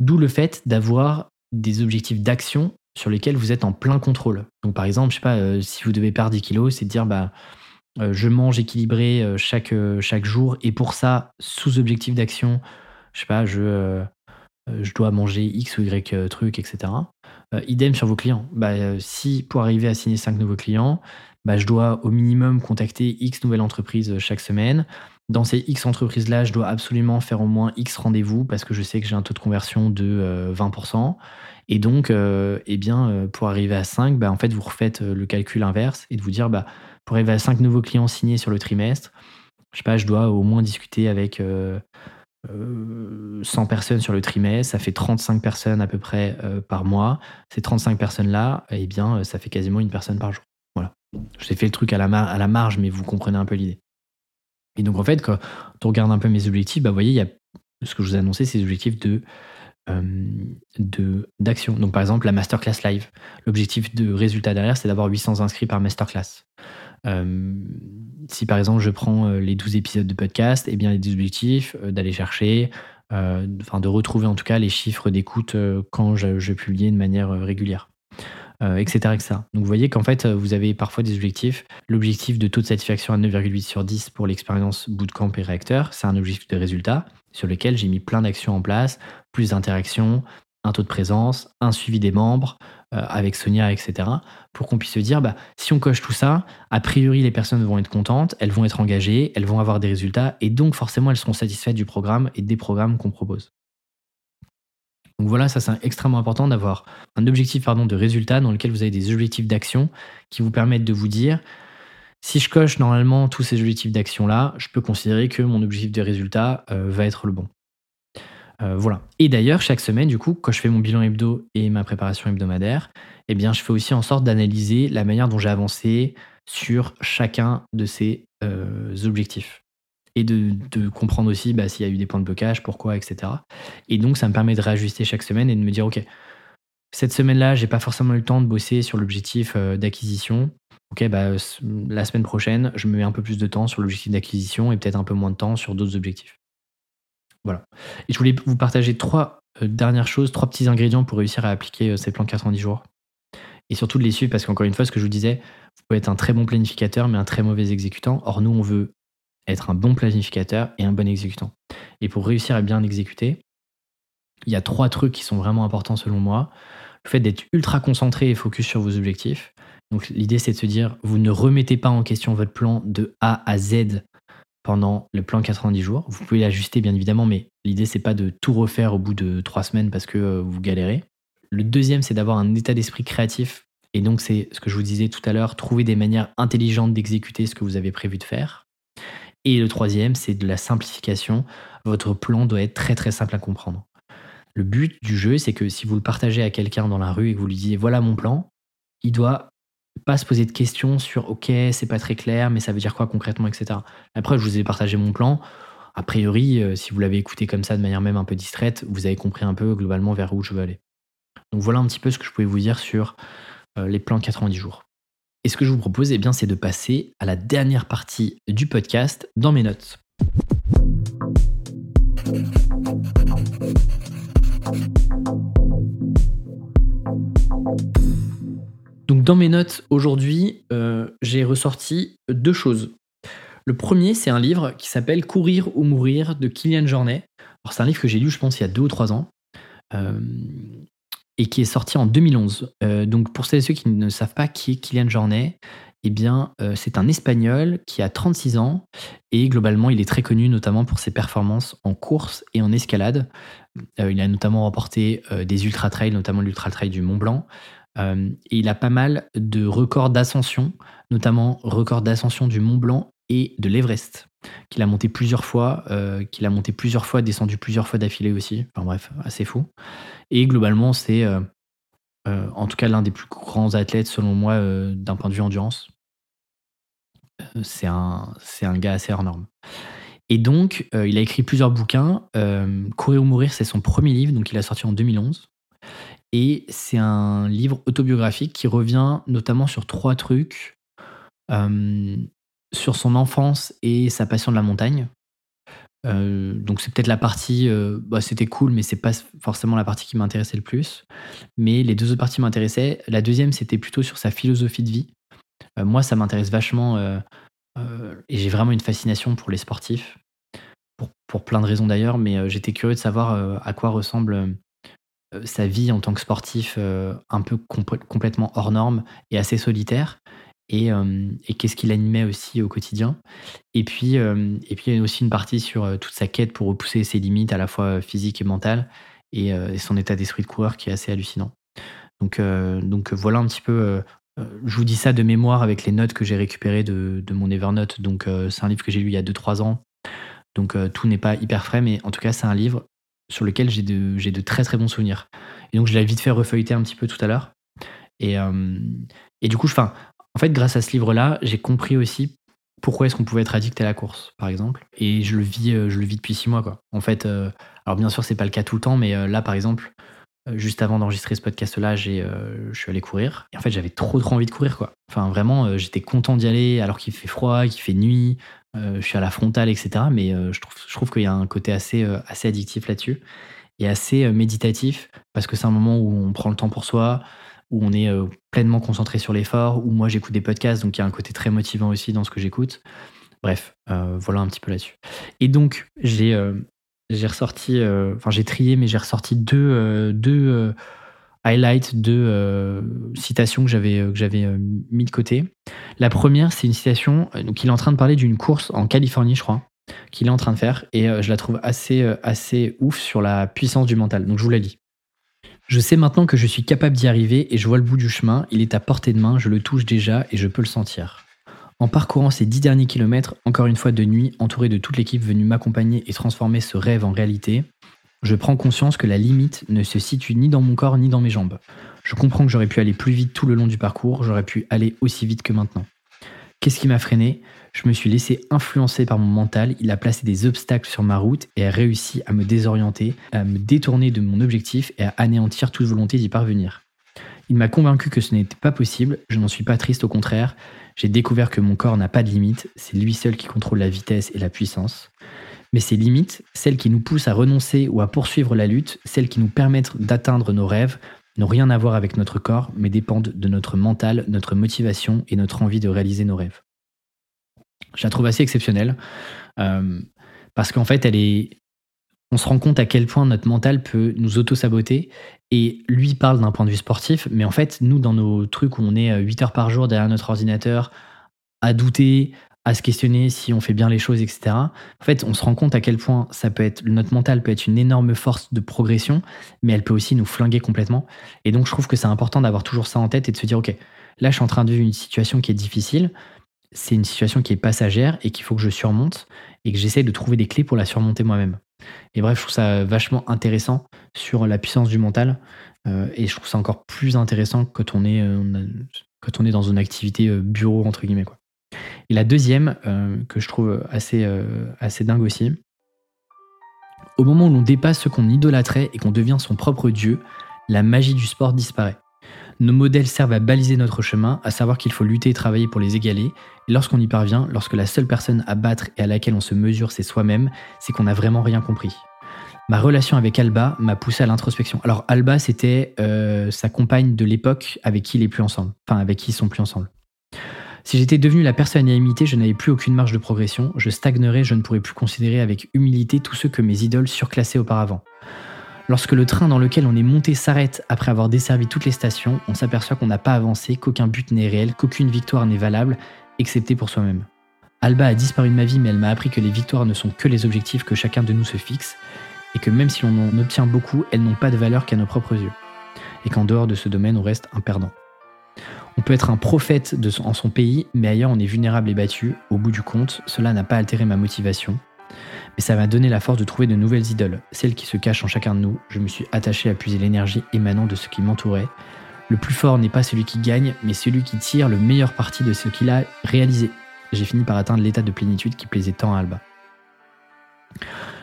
D'où le fait d'avoir des objectifs d'action sur lesquels vous êtes en plein contrôle. Donc par exemple, je sais pas, euh, si vous devez perdre 10 kilos, c'est de dire bah euh, je mange équilibré euh, chaque, jour et pour ça, sous objectif d'action, je sais pas, je, je dois manger X ou Y truc, etc. idem sur vos clients. Bah, si pour arriver à signer 5 nouveaux clients, bah, je dois au minimum contacter X nouvelles entreprises chaque semaine dans ces X entreprises-là, je dois absolument faire au moins X rendez-vous parce que je sais que j'ai un taux de conversion de 20%. Euh, et donc, euh, eh bien, euh, pour arriver à 5, bah, en fait, vous refaites le calcul inverse et de vous dire, bah, pour arriver à 5 nouveaux clients signés sur le trimestre, je sais pas, je dois au moins discuter avec 100 personnes sur le trimestre, ça fait 35 personnes à peu près par mois. Ces 35 personnes-là, eh bien, ça fait quasiment une personne par jour. Voilà. Je fait le truc à la marge, mais vous comprenez un peu l'idée. Et donc, en fait, quand on regarde un peu mes objectifs, bah, vous voyez, il y a ce que je vous ai annoncé, des objectifs de, de, d'action. Donc, par exemple, la masterclass live. L'objectif de résultat derrière, c'est d'avoir 800 inscrits par masterclass. si par exemple je prends les 12 épisodes de podcast, eh bien les objectifs d'aller chercher, enfin de retrouver en tout cas les chiffres d'écoute quand je, je publie de manière régulière euh, etc. Donc vous voyez qu'en fait, vous avez parfois des objectifs. L'objectif de taux de satisfaction à 9,8 sur 10 pour l'expérience bootcamp et réacteur, c'est un objectif de résultat sur lequel j'ai mis plein d'actions en place, plus d'interactions, un taux de présence, un suivi des membres euh, avec Sonia, etc. Pour qu'on puisse se dire, bah, si on coche tout ça, a priori les personnes vont être contentes, elles vont être engagées, elles vont avoir des résultats et donc forcément elles seront satisfaites du programme et des programmes qu'on propose. Donc voilà, ça c'est extrêmement important d'avoir un objectif de résultat dans lequel vous avez des objectifs d'action qui vous permettent de vous dire Si je coche normalement tous ces objectifs d'action-là, je peux considérer que mon objectif de résultat va être le bon. voilà. Et d'ailleurs, chaque semaine, du coup, quand je fais mon bilan hebdo et ma préparation hebdomadaire, eh bien, je fais aussi en sorte d'analyser la manière dont j'ai avancé sur chacun de ces objectifs et de, comprendre aussi bah, s'il y a eu des points de blocage, pourquoi, etc. Et donc, ça me permet de réajuster chaque semaine et de me dire, OK, cette semaine-là, j'ai pas forcément eu le temps de bosser sur l'objectif euh, d'acquisition. Ok, bah, la semaine prochaine, je me mets un peu plus de temps sur l'objectif d'acquisition et peut-être un peu moins de temps sur d'autres objectifs. Voilà. Et je voulais vous partager trois euh, dernières choses, trois petits ingrédients pour réussir à appliquer ces plans 90 jours. Et surtout de les suivre parce qu'encore une fois, ce que je vous disais, vous pouvez être un très bon planificateur mais un très mauvais exécutant. Or, nous, on veut être un bon planificateur et un bon exécutant. Et pour réussir à bien exécuter, il y a trois trucs qui sont vraiment importants selon moi. Le fait d'être ultra concentré et focus sur vos objectifs. Donc l'idée c'est de se dire, vous ne remettez pas en question votre plan de A à Z pendant le plan 90 jours. Vous pouvez l'ajuster bien évidemment, mais l'idée c'est pas de tout refaire au bout de trois semaines parce que euh, vous galérez. Le deuxième c'est d'avoir un état d'esprit créatif. Et donc c'est ce que je vous disais tout à l'heure, trouver des manières intelligentes d'exécuter ce que vous avez prévu de faire. Et le troisième, c'est de la simplification. Votre plan doit être très très simple à comprendre. Le but du jeu, c'est que si vous le partagez à quelqu'un dans la rue et que vous lui disiez voilà mon plan, il doit pas se poser de questions sur ok, c'est pas très clair, mais ça veut dire quoi concrètement, etc. Après, je vous ai partagé mon plan. A priori, euh, si vous l'avez écouté comme ça de manière même un peu distraite, vous avez compris un peu globalement vers où je veux aller. Donc voilà un petit peu ce que je pouvais vous dire sur euh, les plans 90 jours. Et ce que je vous propose, eh bien, c'est de passer à la dernière partie du podcast dans mes notes. Donc dans mes notes aujourd'hui, euh, j'ai ressorti deux choses. Le premier, c'est un livre qui s'appelle Courir ou mourir de Kylian Jornet. C'est un livre que j'ai lu, je pense, il y a deux ou trois ans. Euh, et qui est sorti en 2011. Euh, donc pour celles et ceux qui ne savent pas qui est Kylian Jornet, eh euh, c'est un Espagnol qui a 36 ans et globalement il est très connu notamment pour ses performances en course et en escalade. Euh, il a notamment remporté des ultra trails, notamment l'ultra trail du Mont Blanc. et il a pas mal de records d'ascension, notamment record d'ascension du Mont Blanc et de l'Everest qu'il a monté plusieurs fois, qu'il a monté plusieurs fois, descendu plusieurs fois d'affilée aussi. Enfin bref, assez fou. Et globalement, c'est euh, euh, en tout cas l'un des plus grands athlètes, selon moi, euh, d'un point de vue endurance. c'est un, un gars assez hors norme. Et donc, il a écrit plusieurs bouquins. Courir ou mourir, c'est son premier livre, donc il a sorti en 2011. Et c'est un livre autobiographique qui revient notamment sur trois trucs. Sur son enfance et sa passion de la montagne. Euh, donc c'est peut-être la partie, euh, bah, c'était cool, mais c'est pas forcément la partie qui m'intéressait le plus. Mais les deux autres parties m'intéressaient. La deuxième, c'était plutôt sur sa philosophie de vie. Euh, moi, ça m'intéresse vachement et j'ai vraiment une fascination pour les sportifs, pour, pour plein de raisons d'ailleurs. Mais j'étais curieux de savoir à quoi ressemble sa vie en tant que sportif, un peu complètement hors norme et assez solitaire et, qu'est-ce qui l'animait aussi au quotidien. Et puis, et puis, il y a aussi une partie sur toute sa quête pour repousser ses limites à la fois physiques et mentales et, son état d'esprit de coureur qui est assez hallucinant. Donc, donc voilà un petit peu. je vous dis ça de mémoire avec les notes que j'ai récupérées de, de, mon Evernote. Donc, c'est un livre que j'ai lu il y a 2-3 ans. Donc, tout n'est pas hyper frais, mais en tout cas, c'est un livre sur lequel j'ai de, de, très très bons souvenirs. Et donc, je l'ai vite fait refeuilleter un petit peu tout à l'heure. Et, et du coup, je, en fait, grâce à ce livre-là, j'ai compris aussi pourquoi est-ce qu'on pouvait être addict à la course, par exemple. Et je le vis, euh, je le vis depuis six mois, quoi. En fait, euh, alors bien sûr, c'est pas le cas tout le temps, mais euh, là, par exemple, juste avant d'enregistrer ce podcast-là, j'ai, je suis allé courir. Et en fait, j'avais trop, trop envie de courir, quoi. Enfin, vraiment, j'étais content d'y aller alors qu'il fait froid, qu'il fait nuit. je suis à la frontale, etc. Mais je trouve, je trouve qu'il y a un côté assez, assez addictif là-dessus et assez méditatif parce que c'est un moment où on prend le temps pour soi où on est euh, pleinement concentré sur l'effort, où moi j'écoute des podcasts, donc il y a un côté très motivant aussi dans ce que j'écoute. Bref, euh, voilà un petit peu là-dessus. Et donc, j'ai euh, ressorti, enfin j'ai trié, mais j'ai ressorti deux, deux highlights, deux citations que j'avais que j'avais mis de côté. La première, c'est une citation, donc il est en train de parler d'une course en Californie, je crois, qu'il est en train de faire, et je la trouve assez, assez ouf sur la puissance du mental. Donc je vous la lis. Je sais maintenant que je suis capable d'y arriver et je vois le bout du chemin, il est à portée de main, je le touche déjà et je peux le sentir. En parcourant ces dix derniers kilomètres, encore une fois de nuit, entouré de toute l'équipe venue m'accompagner et transformer ce rêve en réalité, je prends conscience que la limite ne se situe ni dans mon corps ni dans mes jambes. Je comprends que j'aurais pu aller plus vite tout le long du parcours, j'aurais pu aller aussi vite que maintenant. Qu'est-ce qui m'a freiné? Je me suis laissé influencer par mon mental, il a placé des obstacles sur ma route et a réussi à me désorienter, à me détourner de mon objectif et à anéantir toute volonté d'y parvenir. Il m'a convaincu que ce n'était pas possible, je n'en suis pas triste, au contraire, j'ai découvert que mon corps n'a pas de limite, c'est lui seul qui contrôle la vitesse et la puissance. Mais ces limites, celles qui nous poussent à renoncer ou à poursuivre la lutte, celles qui nous permettent d'atteindre nos rêves, n'ont rien à voir avec notre corps, mais dépendent de notre mental, notre motivation et notre envie de réaliser nos rêves. Je la trouve assez exceptionnelle, euh, parce qu'en fait, elle est, on se rend compte à quel point notre mental peut nous auto-saboter. Et lui parle d'un point de vue sportif, mais en fait, nous, dans nos trucs où on est 8 heures par jour derrière notre ordinateur, à douter, à se questionner si on fait bien les choses, etc. En fait, on se rend compte à quel point ça peut être, notre mental peut être une énorme force de progression, mais elle peut aussi nous flinguer complètement. Et donc, je trouve que c'est important d'avoir toujours ça en tête et de se dire, OK, là, je suis en train de vivre une situation qui est difficile. C'est une situation qui est passagère et qu'il faut que je surmonte et que j'essaie de trouver des clés pour la surmonter moi-même. Et bref, je trouve ça vachement intéressant sur la puissance du mental. Euh, et je trouve ça encore plus intéressant quand on est, euh, dans une activité euh, bureau, entre guillemets. Et la deuxième, que je trouve assez, assez dingue aussi, au moment où l'on dépasse ce qu'on idolâtrait et qu'on devient son propre dieu, la magie du sport disparaît. Nos modèles servent à baliser notre chemin, à savoir qu'il faut lutter et travailler pour les égaler. Lorsqu'on y parvient, lorsque la seule personne à battre et à laquelle on se mesure c'est soi-même, c'est qu'on n'a vraiment rien compris. Ma relation avec Alba m'a poussé à l'introspection. Alors Alba, c'était euh, sa compagne de l'époque avec qui il est plus ensemble, enfin avec qui ils sont plus ensemble. Si j'étais devenu la personne à imiter, je n'avais plus aucune marge de progression, je stagnerais, je ne pourrais plus considérer avec humilité tous ceux que mes idoles surclassaient auparavant. Lorsque le train dans lequel on est monté s'arrête après avoir desservi toutes les stations, on s'aperçoit qu'on n'a pas avancé, qu'aucun but n'est réel, qu'aucune victoire n'est valable, excepté pour soi-même. Alba a disparu de ma vie, mais elle m'a appris que les victoires ne sont que les objectifs que chacun de nous se fixe, et que même si l'on en obtient beaucoup, elles n'ont pas de valeur qu'à nos propres yeux, et qu'en dehors de ce domaine, on reste un perdant. On peut être un prophète en son pays, mais ailleurs on est vulnérable et battu. Au bout du compte, cela n'a pas altéré ma motivation mais ça m'a donné la force de trouver de nouvelles idoles, celles qui se cachent en chacun de nous. Je me suis attaché à puiser l'énergie émanant de ce qui m'entourait. Le plus fort n'est pas celui qui gagne, mais celui qui tire le meilleur parti de ce qu'il a réalisé. J'ai fini par atteindre l'état de plénitude qui plaisait tant à Alba.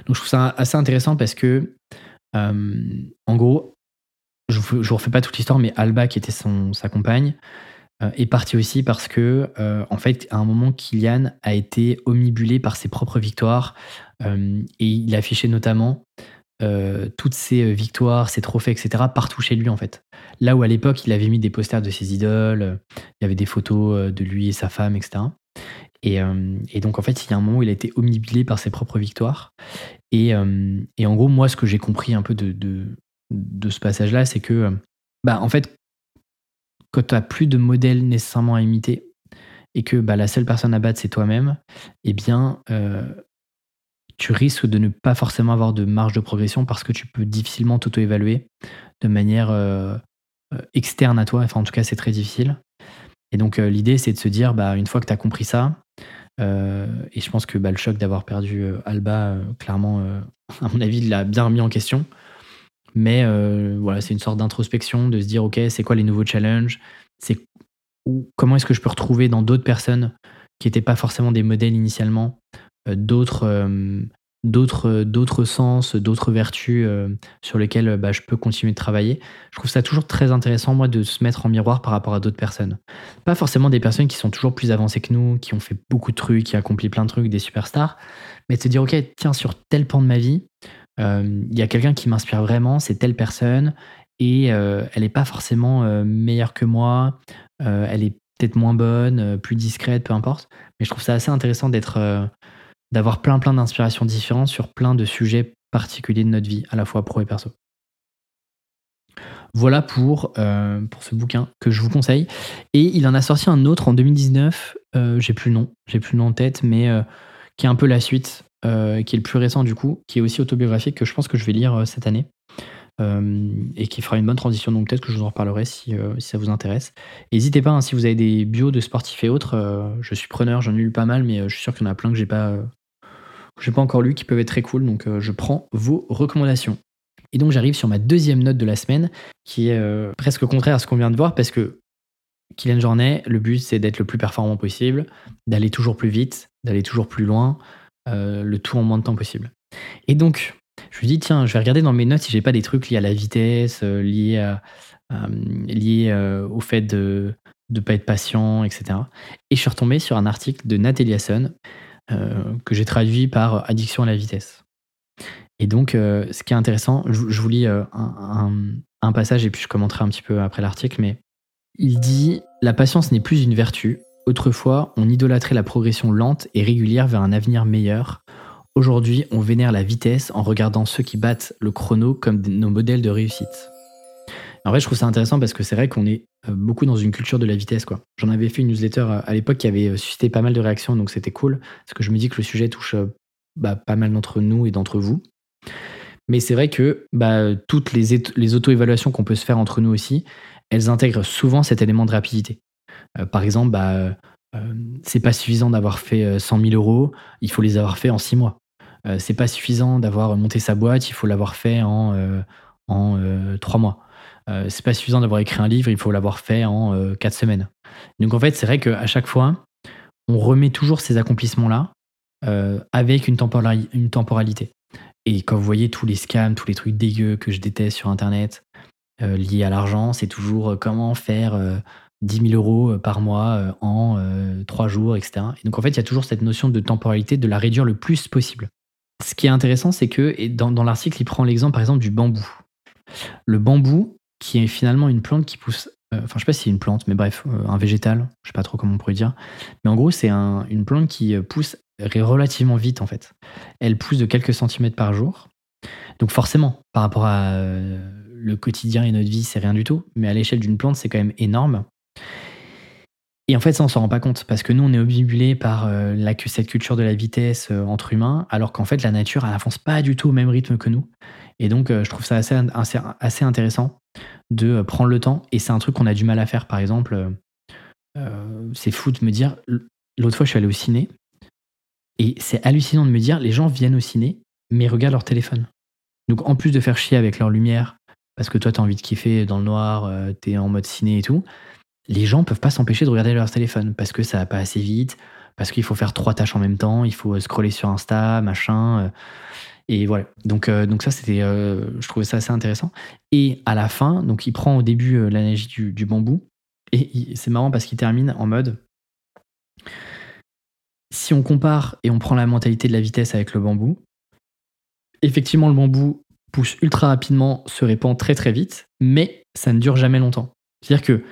Donc je trouve ça assez intéressant parce que, euh, en gros, je ne vous, refais pas toute l'histoire, mais Alba, qui était sa compagne, est parti aussi parce que, euh, en fait, à un moment, Kylian a été omnibulé par ses propres victoires euh, et il affichait notamment toutes ses victoires, ses trophées, etc. partout chez lui, en fait. Là où à l'époque, il avait mis des posters de ses idoles, il y avait des photos de lui et sa femme, etc. Et, donc, en fait, il y a un moment où il a été omnibulé par ses propres victoires. Et, en gros, moi, ce que j'ai compris un peu de, de ce passage-là, c'est que, bah, en fait, quand tu n'as plus de modèle nécessairement à imiter et que bah, la seule personne à battre, c'est toi-même, eh bien, euh, tu risques de ne pas forcément avoir de marge de progression parce que tu peux difficilement t'auto-évaluer de manière euh, euh, externe à toi. Enfin, en tout cas, c'est très difficile. Et donc, l'idée, c'est de se dire, bah, une fois que tu as compris ça, et je pense que bah, le choc d'avoir perdu Alba, clairement, <laughs> à mon avis, l'a bien remis en question. Mais euh, voilà, c'est une sorte d'introspection, de se dire, OK, c'est quoi les nouveaux challenges? C'est Comment est-ce que je peux retrouver dans d'autres personnes qui n'étaient pas forcément des modèles initialement, euh, d'autres euh, d'autres d'autres sens, d'autres vertus sur lesquelles bah, je peux continuer de travailler? Je trouve ça toujours très intéressant, moi, de se mettre en miroir par rapport à d'autres personnes. Pas forcément des personnes qui sont toujours plus avancées que nous, qui ont fait beaucoup de trucs, qui accompli plein de trucs, des superstars, mais de se dire, OK, tiens, sur tel pan de ma vie, il y a quelqu'un qui m'inspire vraiment, c'est telle personne, et euh, elle n'est pas forcément euh, meilleure que moi, elle est peut-être moins bonne, plus discrète, peu importe. Mais je trouve ça assez intéressant d'être, d'avoir plein plein d'inspirations différentes sur plein de sujets particuliers de notre vie, à la fois pro et perso. Voilà pour, pour ce bouquin que je vous conseille. Et il en a sorti un autre en 2019, j'ai plus le nom, j'ai plus le nom en tête, mais qui est un peu la suite. Euh, qui est le plus récent du coup, qui est aussi autobiographique, que je pense que je vais lire euh, cette année. et qui fera une bonne transition. Donc peut-être que je vous en reparlerai si, ça vous intéresse. N'hésitez pas, hein, si vous avez des bios de sportifs et autres, je suis preneur, j'en ai lu pas mal, mais je suis sûr qu'il y en a plein que j'ai pas, pas encore lu qui peuvent être très cool. Donc je prends vos recommandations. Et donc j'arrive sur ma deuxième note de la semaine, qui est presque contraire à ce qu'on vient de voir, parce que Kylian Jornet, le but c'est d'être le plus performant possible, d'aller toujours plus vite, d'aller toujours plus loin, le tout en moins de temps possible. Et donc, je me dis, tiens, je vais regarder dans mes notes si j'ai pas des trucs liés à la vitesse, euh, liés, euh, au fait de ne pas être patient, etc. Et je suis retombé sur un article de Nat Eliasson euh, que j'ai traduit par Addiction à la vitesse. Et donc, ce qui est intéressant, je, vous lis un, passage et puis je commenterai un petit peu après l'article, mais il dit La patience n'est plus une vertu. Autrefois, on idolâtrait la progression lente et régulière vers un avenir meilleur. Aujourd'hui, on vénère la vitesse en regardant ceux qui battent le chrono comme nos modèles de réussite. En vrai, je trouve ça intéressant parce que c'est vrai qu'on est euh, beaucoup dans une culture de la vitesse. J'en avais fait une newsletter euh, à l'époque qui avait euh, suscité pas mal de réactions, donc c'était cool. Parce que je me dis que le sujet touche bah, pas mal d'entre nous et d'entre vous. Mais c'est vrai que bah, toutes les auto-évaluations qu'on peut se faire entre nous aussi, elles intègrent souvent cet élément de rapidité. Par exemple, bah, c'est pas suffisant d'avoir fait 100 000 euros, il faut les avoir fait en 6 mois. Euh, c'est pas suffisant d'avoir monté sa boîte, il faut l'avoir fait en, euh, en euh, trois mois. c'est pas suffisant d'avoir écrit un livre, il faut l'avoir fait en quatre semaines. Donc en fait, c'est vrai qu'à chaque fois, on remet toujours ces accomplissements-là avec une, une temporalité. Et quand vous voyez tous les scams, tous les trucs dégueux que je déteste sur Internet liés à l'argent, c'est toujours comment faire 10 000 euros par mois en trois jours, etc. Et donc en fait, il y a toujours cette notion de temporalité, de la réduire le plus possible ce qui est intéressant, c'est que dans, l'article, il prend l'exemple par exemple du bambou. Le bambou, qui est finalement une plante qui pousse, euh, enfin je sais pas si c'est une plante, mais bref, euh, un végétal, je sais pas trop comment on pourrait dire, mais en gros c'est une plante qui euh, pousse relativement vite en fait. Elle pousse de quelques centimètres par jour. Donc forcément, par rapport à le quotidien et notre vie, c'est rien du tout, mais à l'échelle d'une plante, c'est quand même énorme. Et en fait, ça, on s'en rend pas compte parce que nous, on est obnubilé par euh, cette culture de la vitesse euh, entre humains, alors qu'en fait, la nature, elle n'avance pas du tout au même rythme que nous. Et donc, euh, je trouve ça assez, assez, intéressant de prendre le temps. Et c'est un truc qu'on a du mal à faire. Par exemple, c'est fou de me dire, l'autre fois, je suis allé au ciné, et c'est hallucinant de me dire, les gens viennent au ciné, mais regardent leur téléphone. Donc, en plus de faire chier avec leur lumière, parce que toi, tu as envie de kiffer dans le noir, tu es en mode ciné et tout, les gens peuvent pas s'empêcher de regarder leur téléphone parce que ça va pas assez vite, parce qu'il faut faire trois tâches en même temps, il faut euh, scroller sur Insta, machin. Euh, et voilà. Donc, euh, donc ça, c'était, je trouvais ça assez intéressant. Et à la fin, donc il prend au début l'analogie du, du, bambou, et c'est marrant parce qu'il termine en mode. Si on compare et on prend la mentalité de la vitesse avec le bambou, effectivement, le bambou pousse ultra rapidement, se répand très très vite, mais ça ne dure jamais longtemps. C'est-à-dire que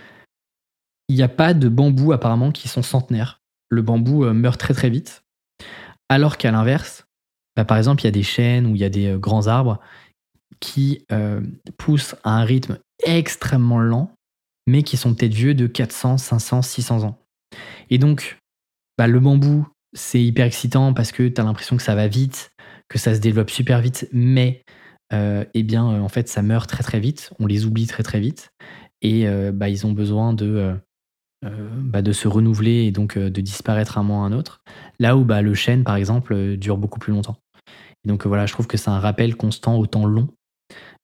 il n'y a pas de bambous apparemment qui sont centenaires. Le bambou euh, meurt très très vite. Alors qu'à l'inverse, bah, par exemple, il y a des chênes ou il y a des euh, grands arbres qui euh, poussent à un rythme extrêmement lent, mais qui sont peut-être vieux de 400, 500, 600 ans. Et donc, bah, le bambou, c'est hyper excitant parce que tu as l'impression que ça va vite, que ça se développe super vite, mais eh bien, en fait, ça meurt très très vite, on les oublie très très vite, et bah, ils ont besoin de bah, de se renouveler et donc euh, de disparaître un moment à un autre. Là où bah, le chêne, par exemple, euh, dure beaucoup plus longtemps. Et donc voilà, je trouve que c'est un rappel constant au temps long.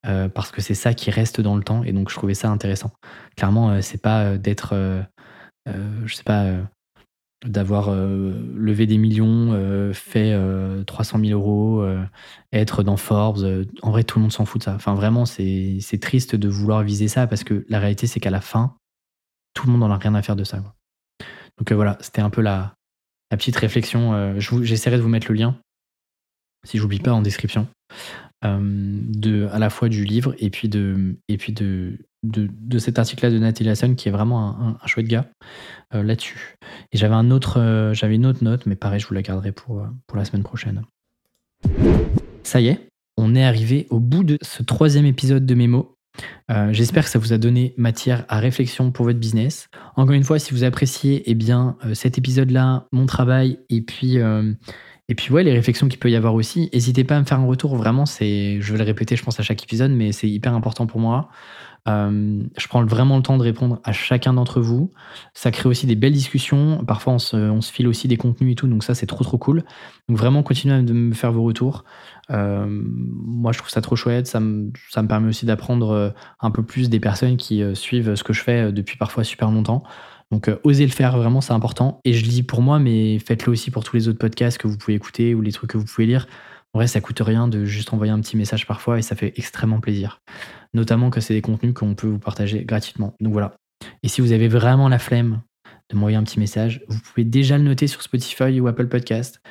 parce que c'est ça qui reste dans le temps et donc je trouvais ça intéressant. Clairement, c'est pas d'être, je sais pas, d'avoir levé des millions, fait 300 000 euros, être dans Forbes. en vrai, tout le monde s'en fout de ça. Enfin, vraiment, c'est triste de vouloir viser ça parce que la réalité, c'est qu'à la fin, tout le monde n'en a rien à faire de ça. Donc euh, voilà, c'était un peu la, petite réflexion. Euh, j'essaierai de vous mettre le lien, si j'oublie pas, en description, euh, à la fois du livre et puis de, cet article-là de Nathalie Hassan, qui est vraiment un, chouette gars là-dessus. Et j'avais une autre note, mais pareil, je vous la garderai pour, pour la semaine prochaine. Ça y est, on est arrivé au bout de ce troisième épisode de Mémo. Euh, j'espère que ça vous a donné matière à réflexion pour votre business. Encore une fois, si vous appréciez eh bien, euh, cet épisode-là, mon travail, et puis, euh, les réflexions qu'il peut y avoir aussi, n'hésitez pas à me faire un retour, vraiment, je vais le répéter je pense à chaque épisode, mais c'est hyper important pour moi. Euh, je prends vraiment le temps de répondre à chacun d'entre vous. Ça crée aussi des belles discussions. Parfois, on se, file aussi des contenus et tout, donc ça, c'est trop trop cool. Donc vraiment, continuez à me faire vos retours. Euh, moi, je trouve ça trop chouette. Ça me, ça me permet aussi d'apprendre euh, un peu plus des personnes qui suivent ce que je fais depuis parfois super longtemps. Donc, osez le faire, vraiment, c'est important. Et je le dis pour moi, mais faites-le aussi pour tous les autres podcasts que vous pouvez écouter ou les trucs que vous pouvez lire. En vrai, ça coûte rien de juste envoyer un petit message parfois et ça fait extrêmement plaisir notamment que c'est des contenus qu'on peut vous partager gratuitement. Donc voilà. Et si vous avez vraiment la flemme de m'envoyer un petit message, vous pouvez déjà le noter sur Spotify ou Apple Podcast.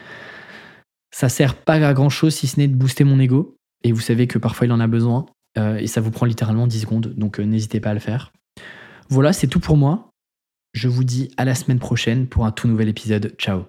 Ça sert pas à grand chose si ce n'est de booster mon ego. Et vous savez que parfois il en a besoin. Euh, et ça vous prend littéralement 10 secondes. Donc euh, n'hésitez pas à le faire. Voilà, c'est tout pour moi. Je vous dis à la semaine prochaine pour un tout nouvel épisode. Ciao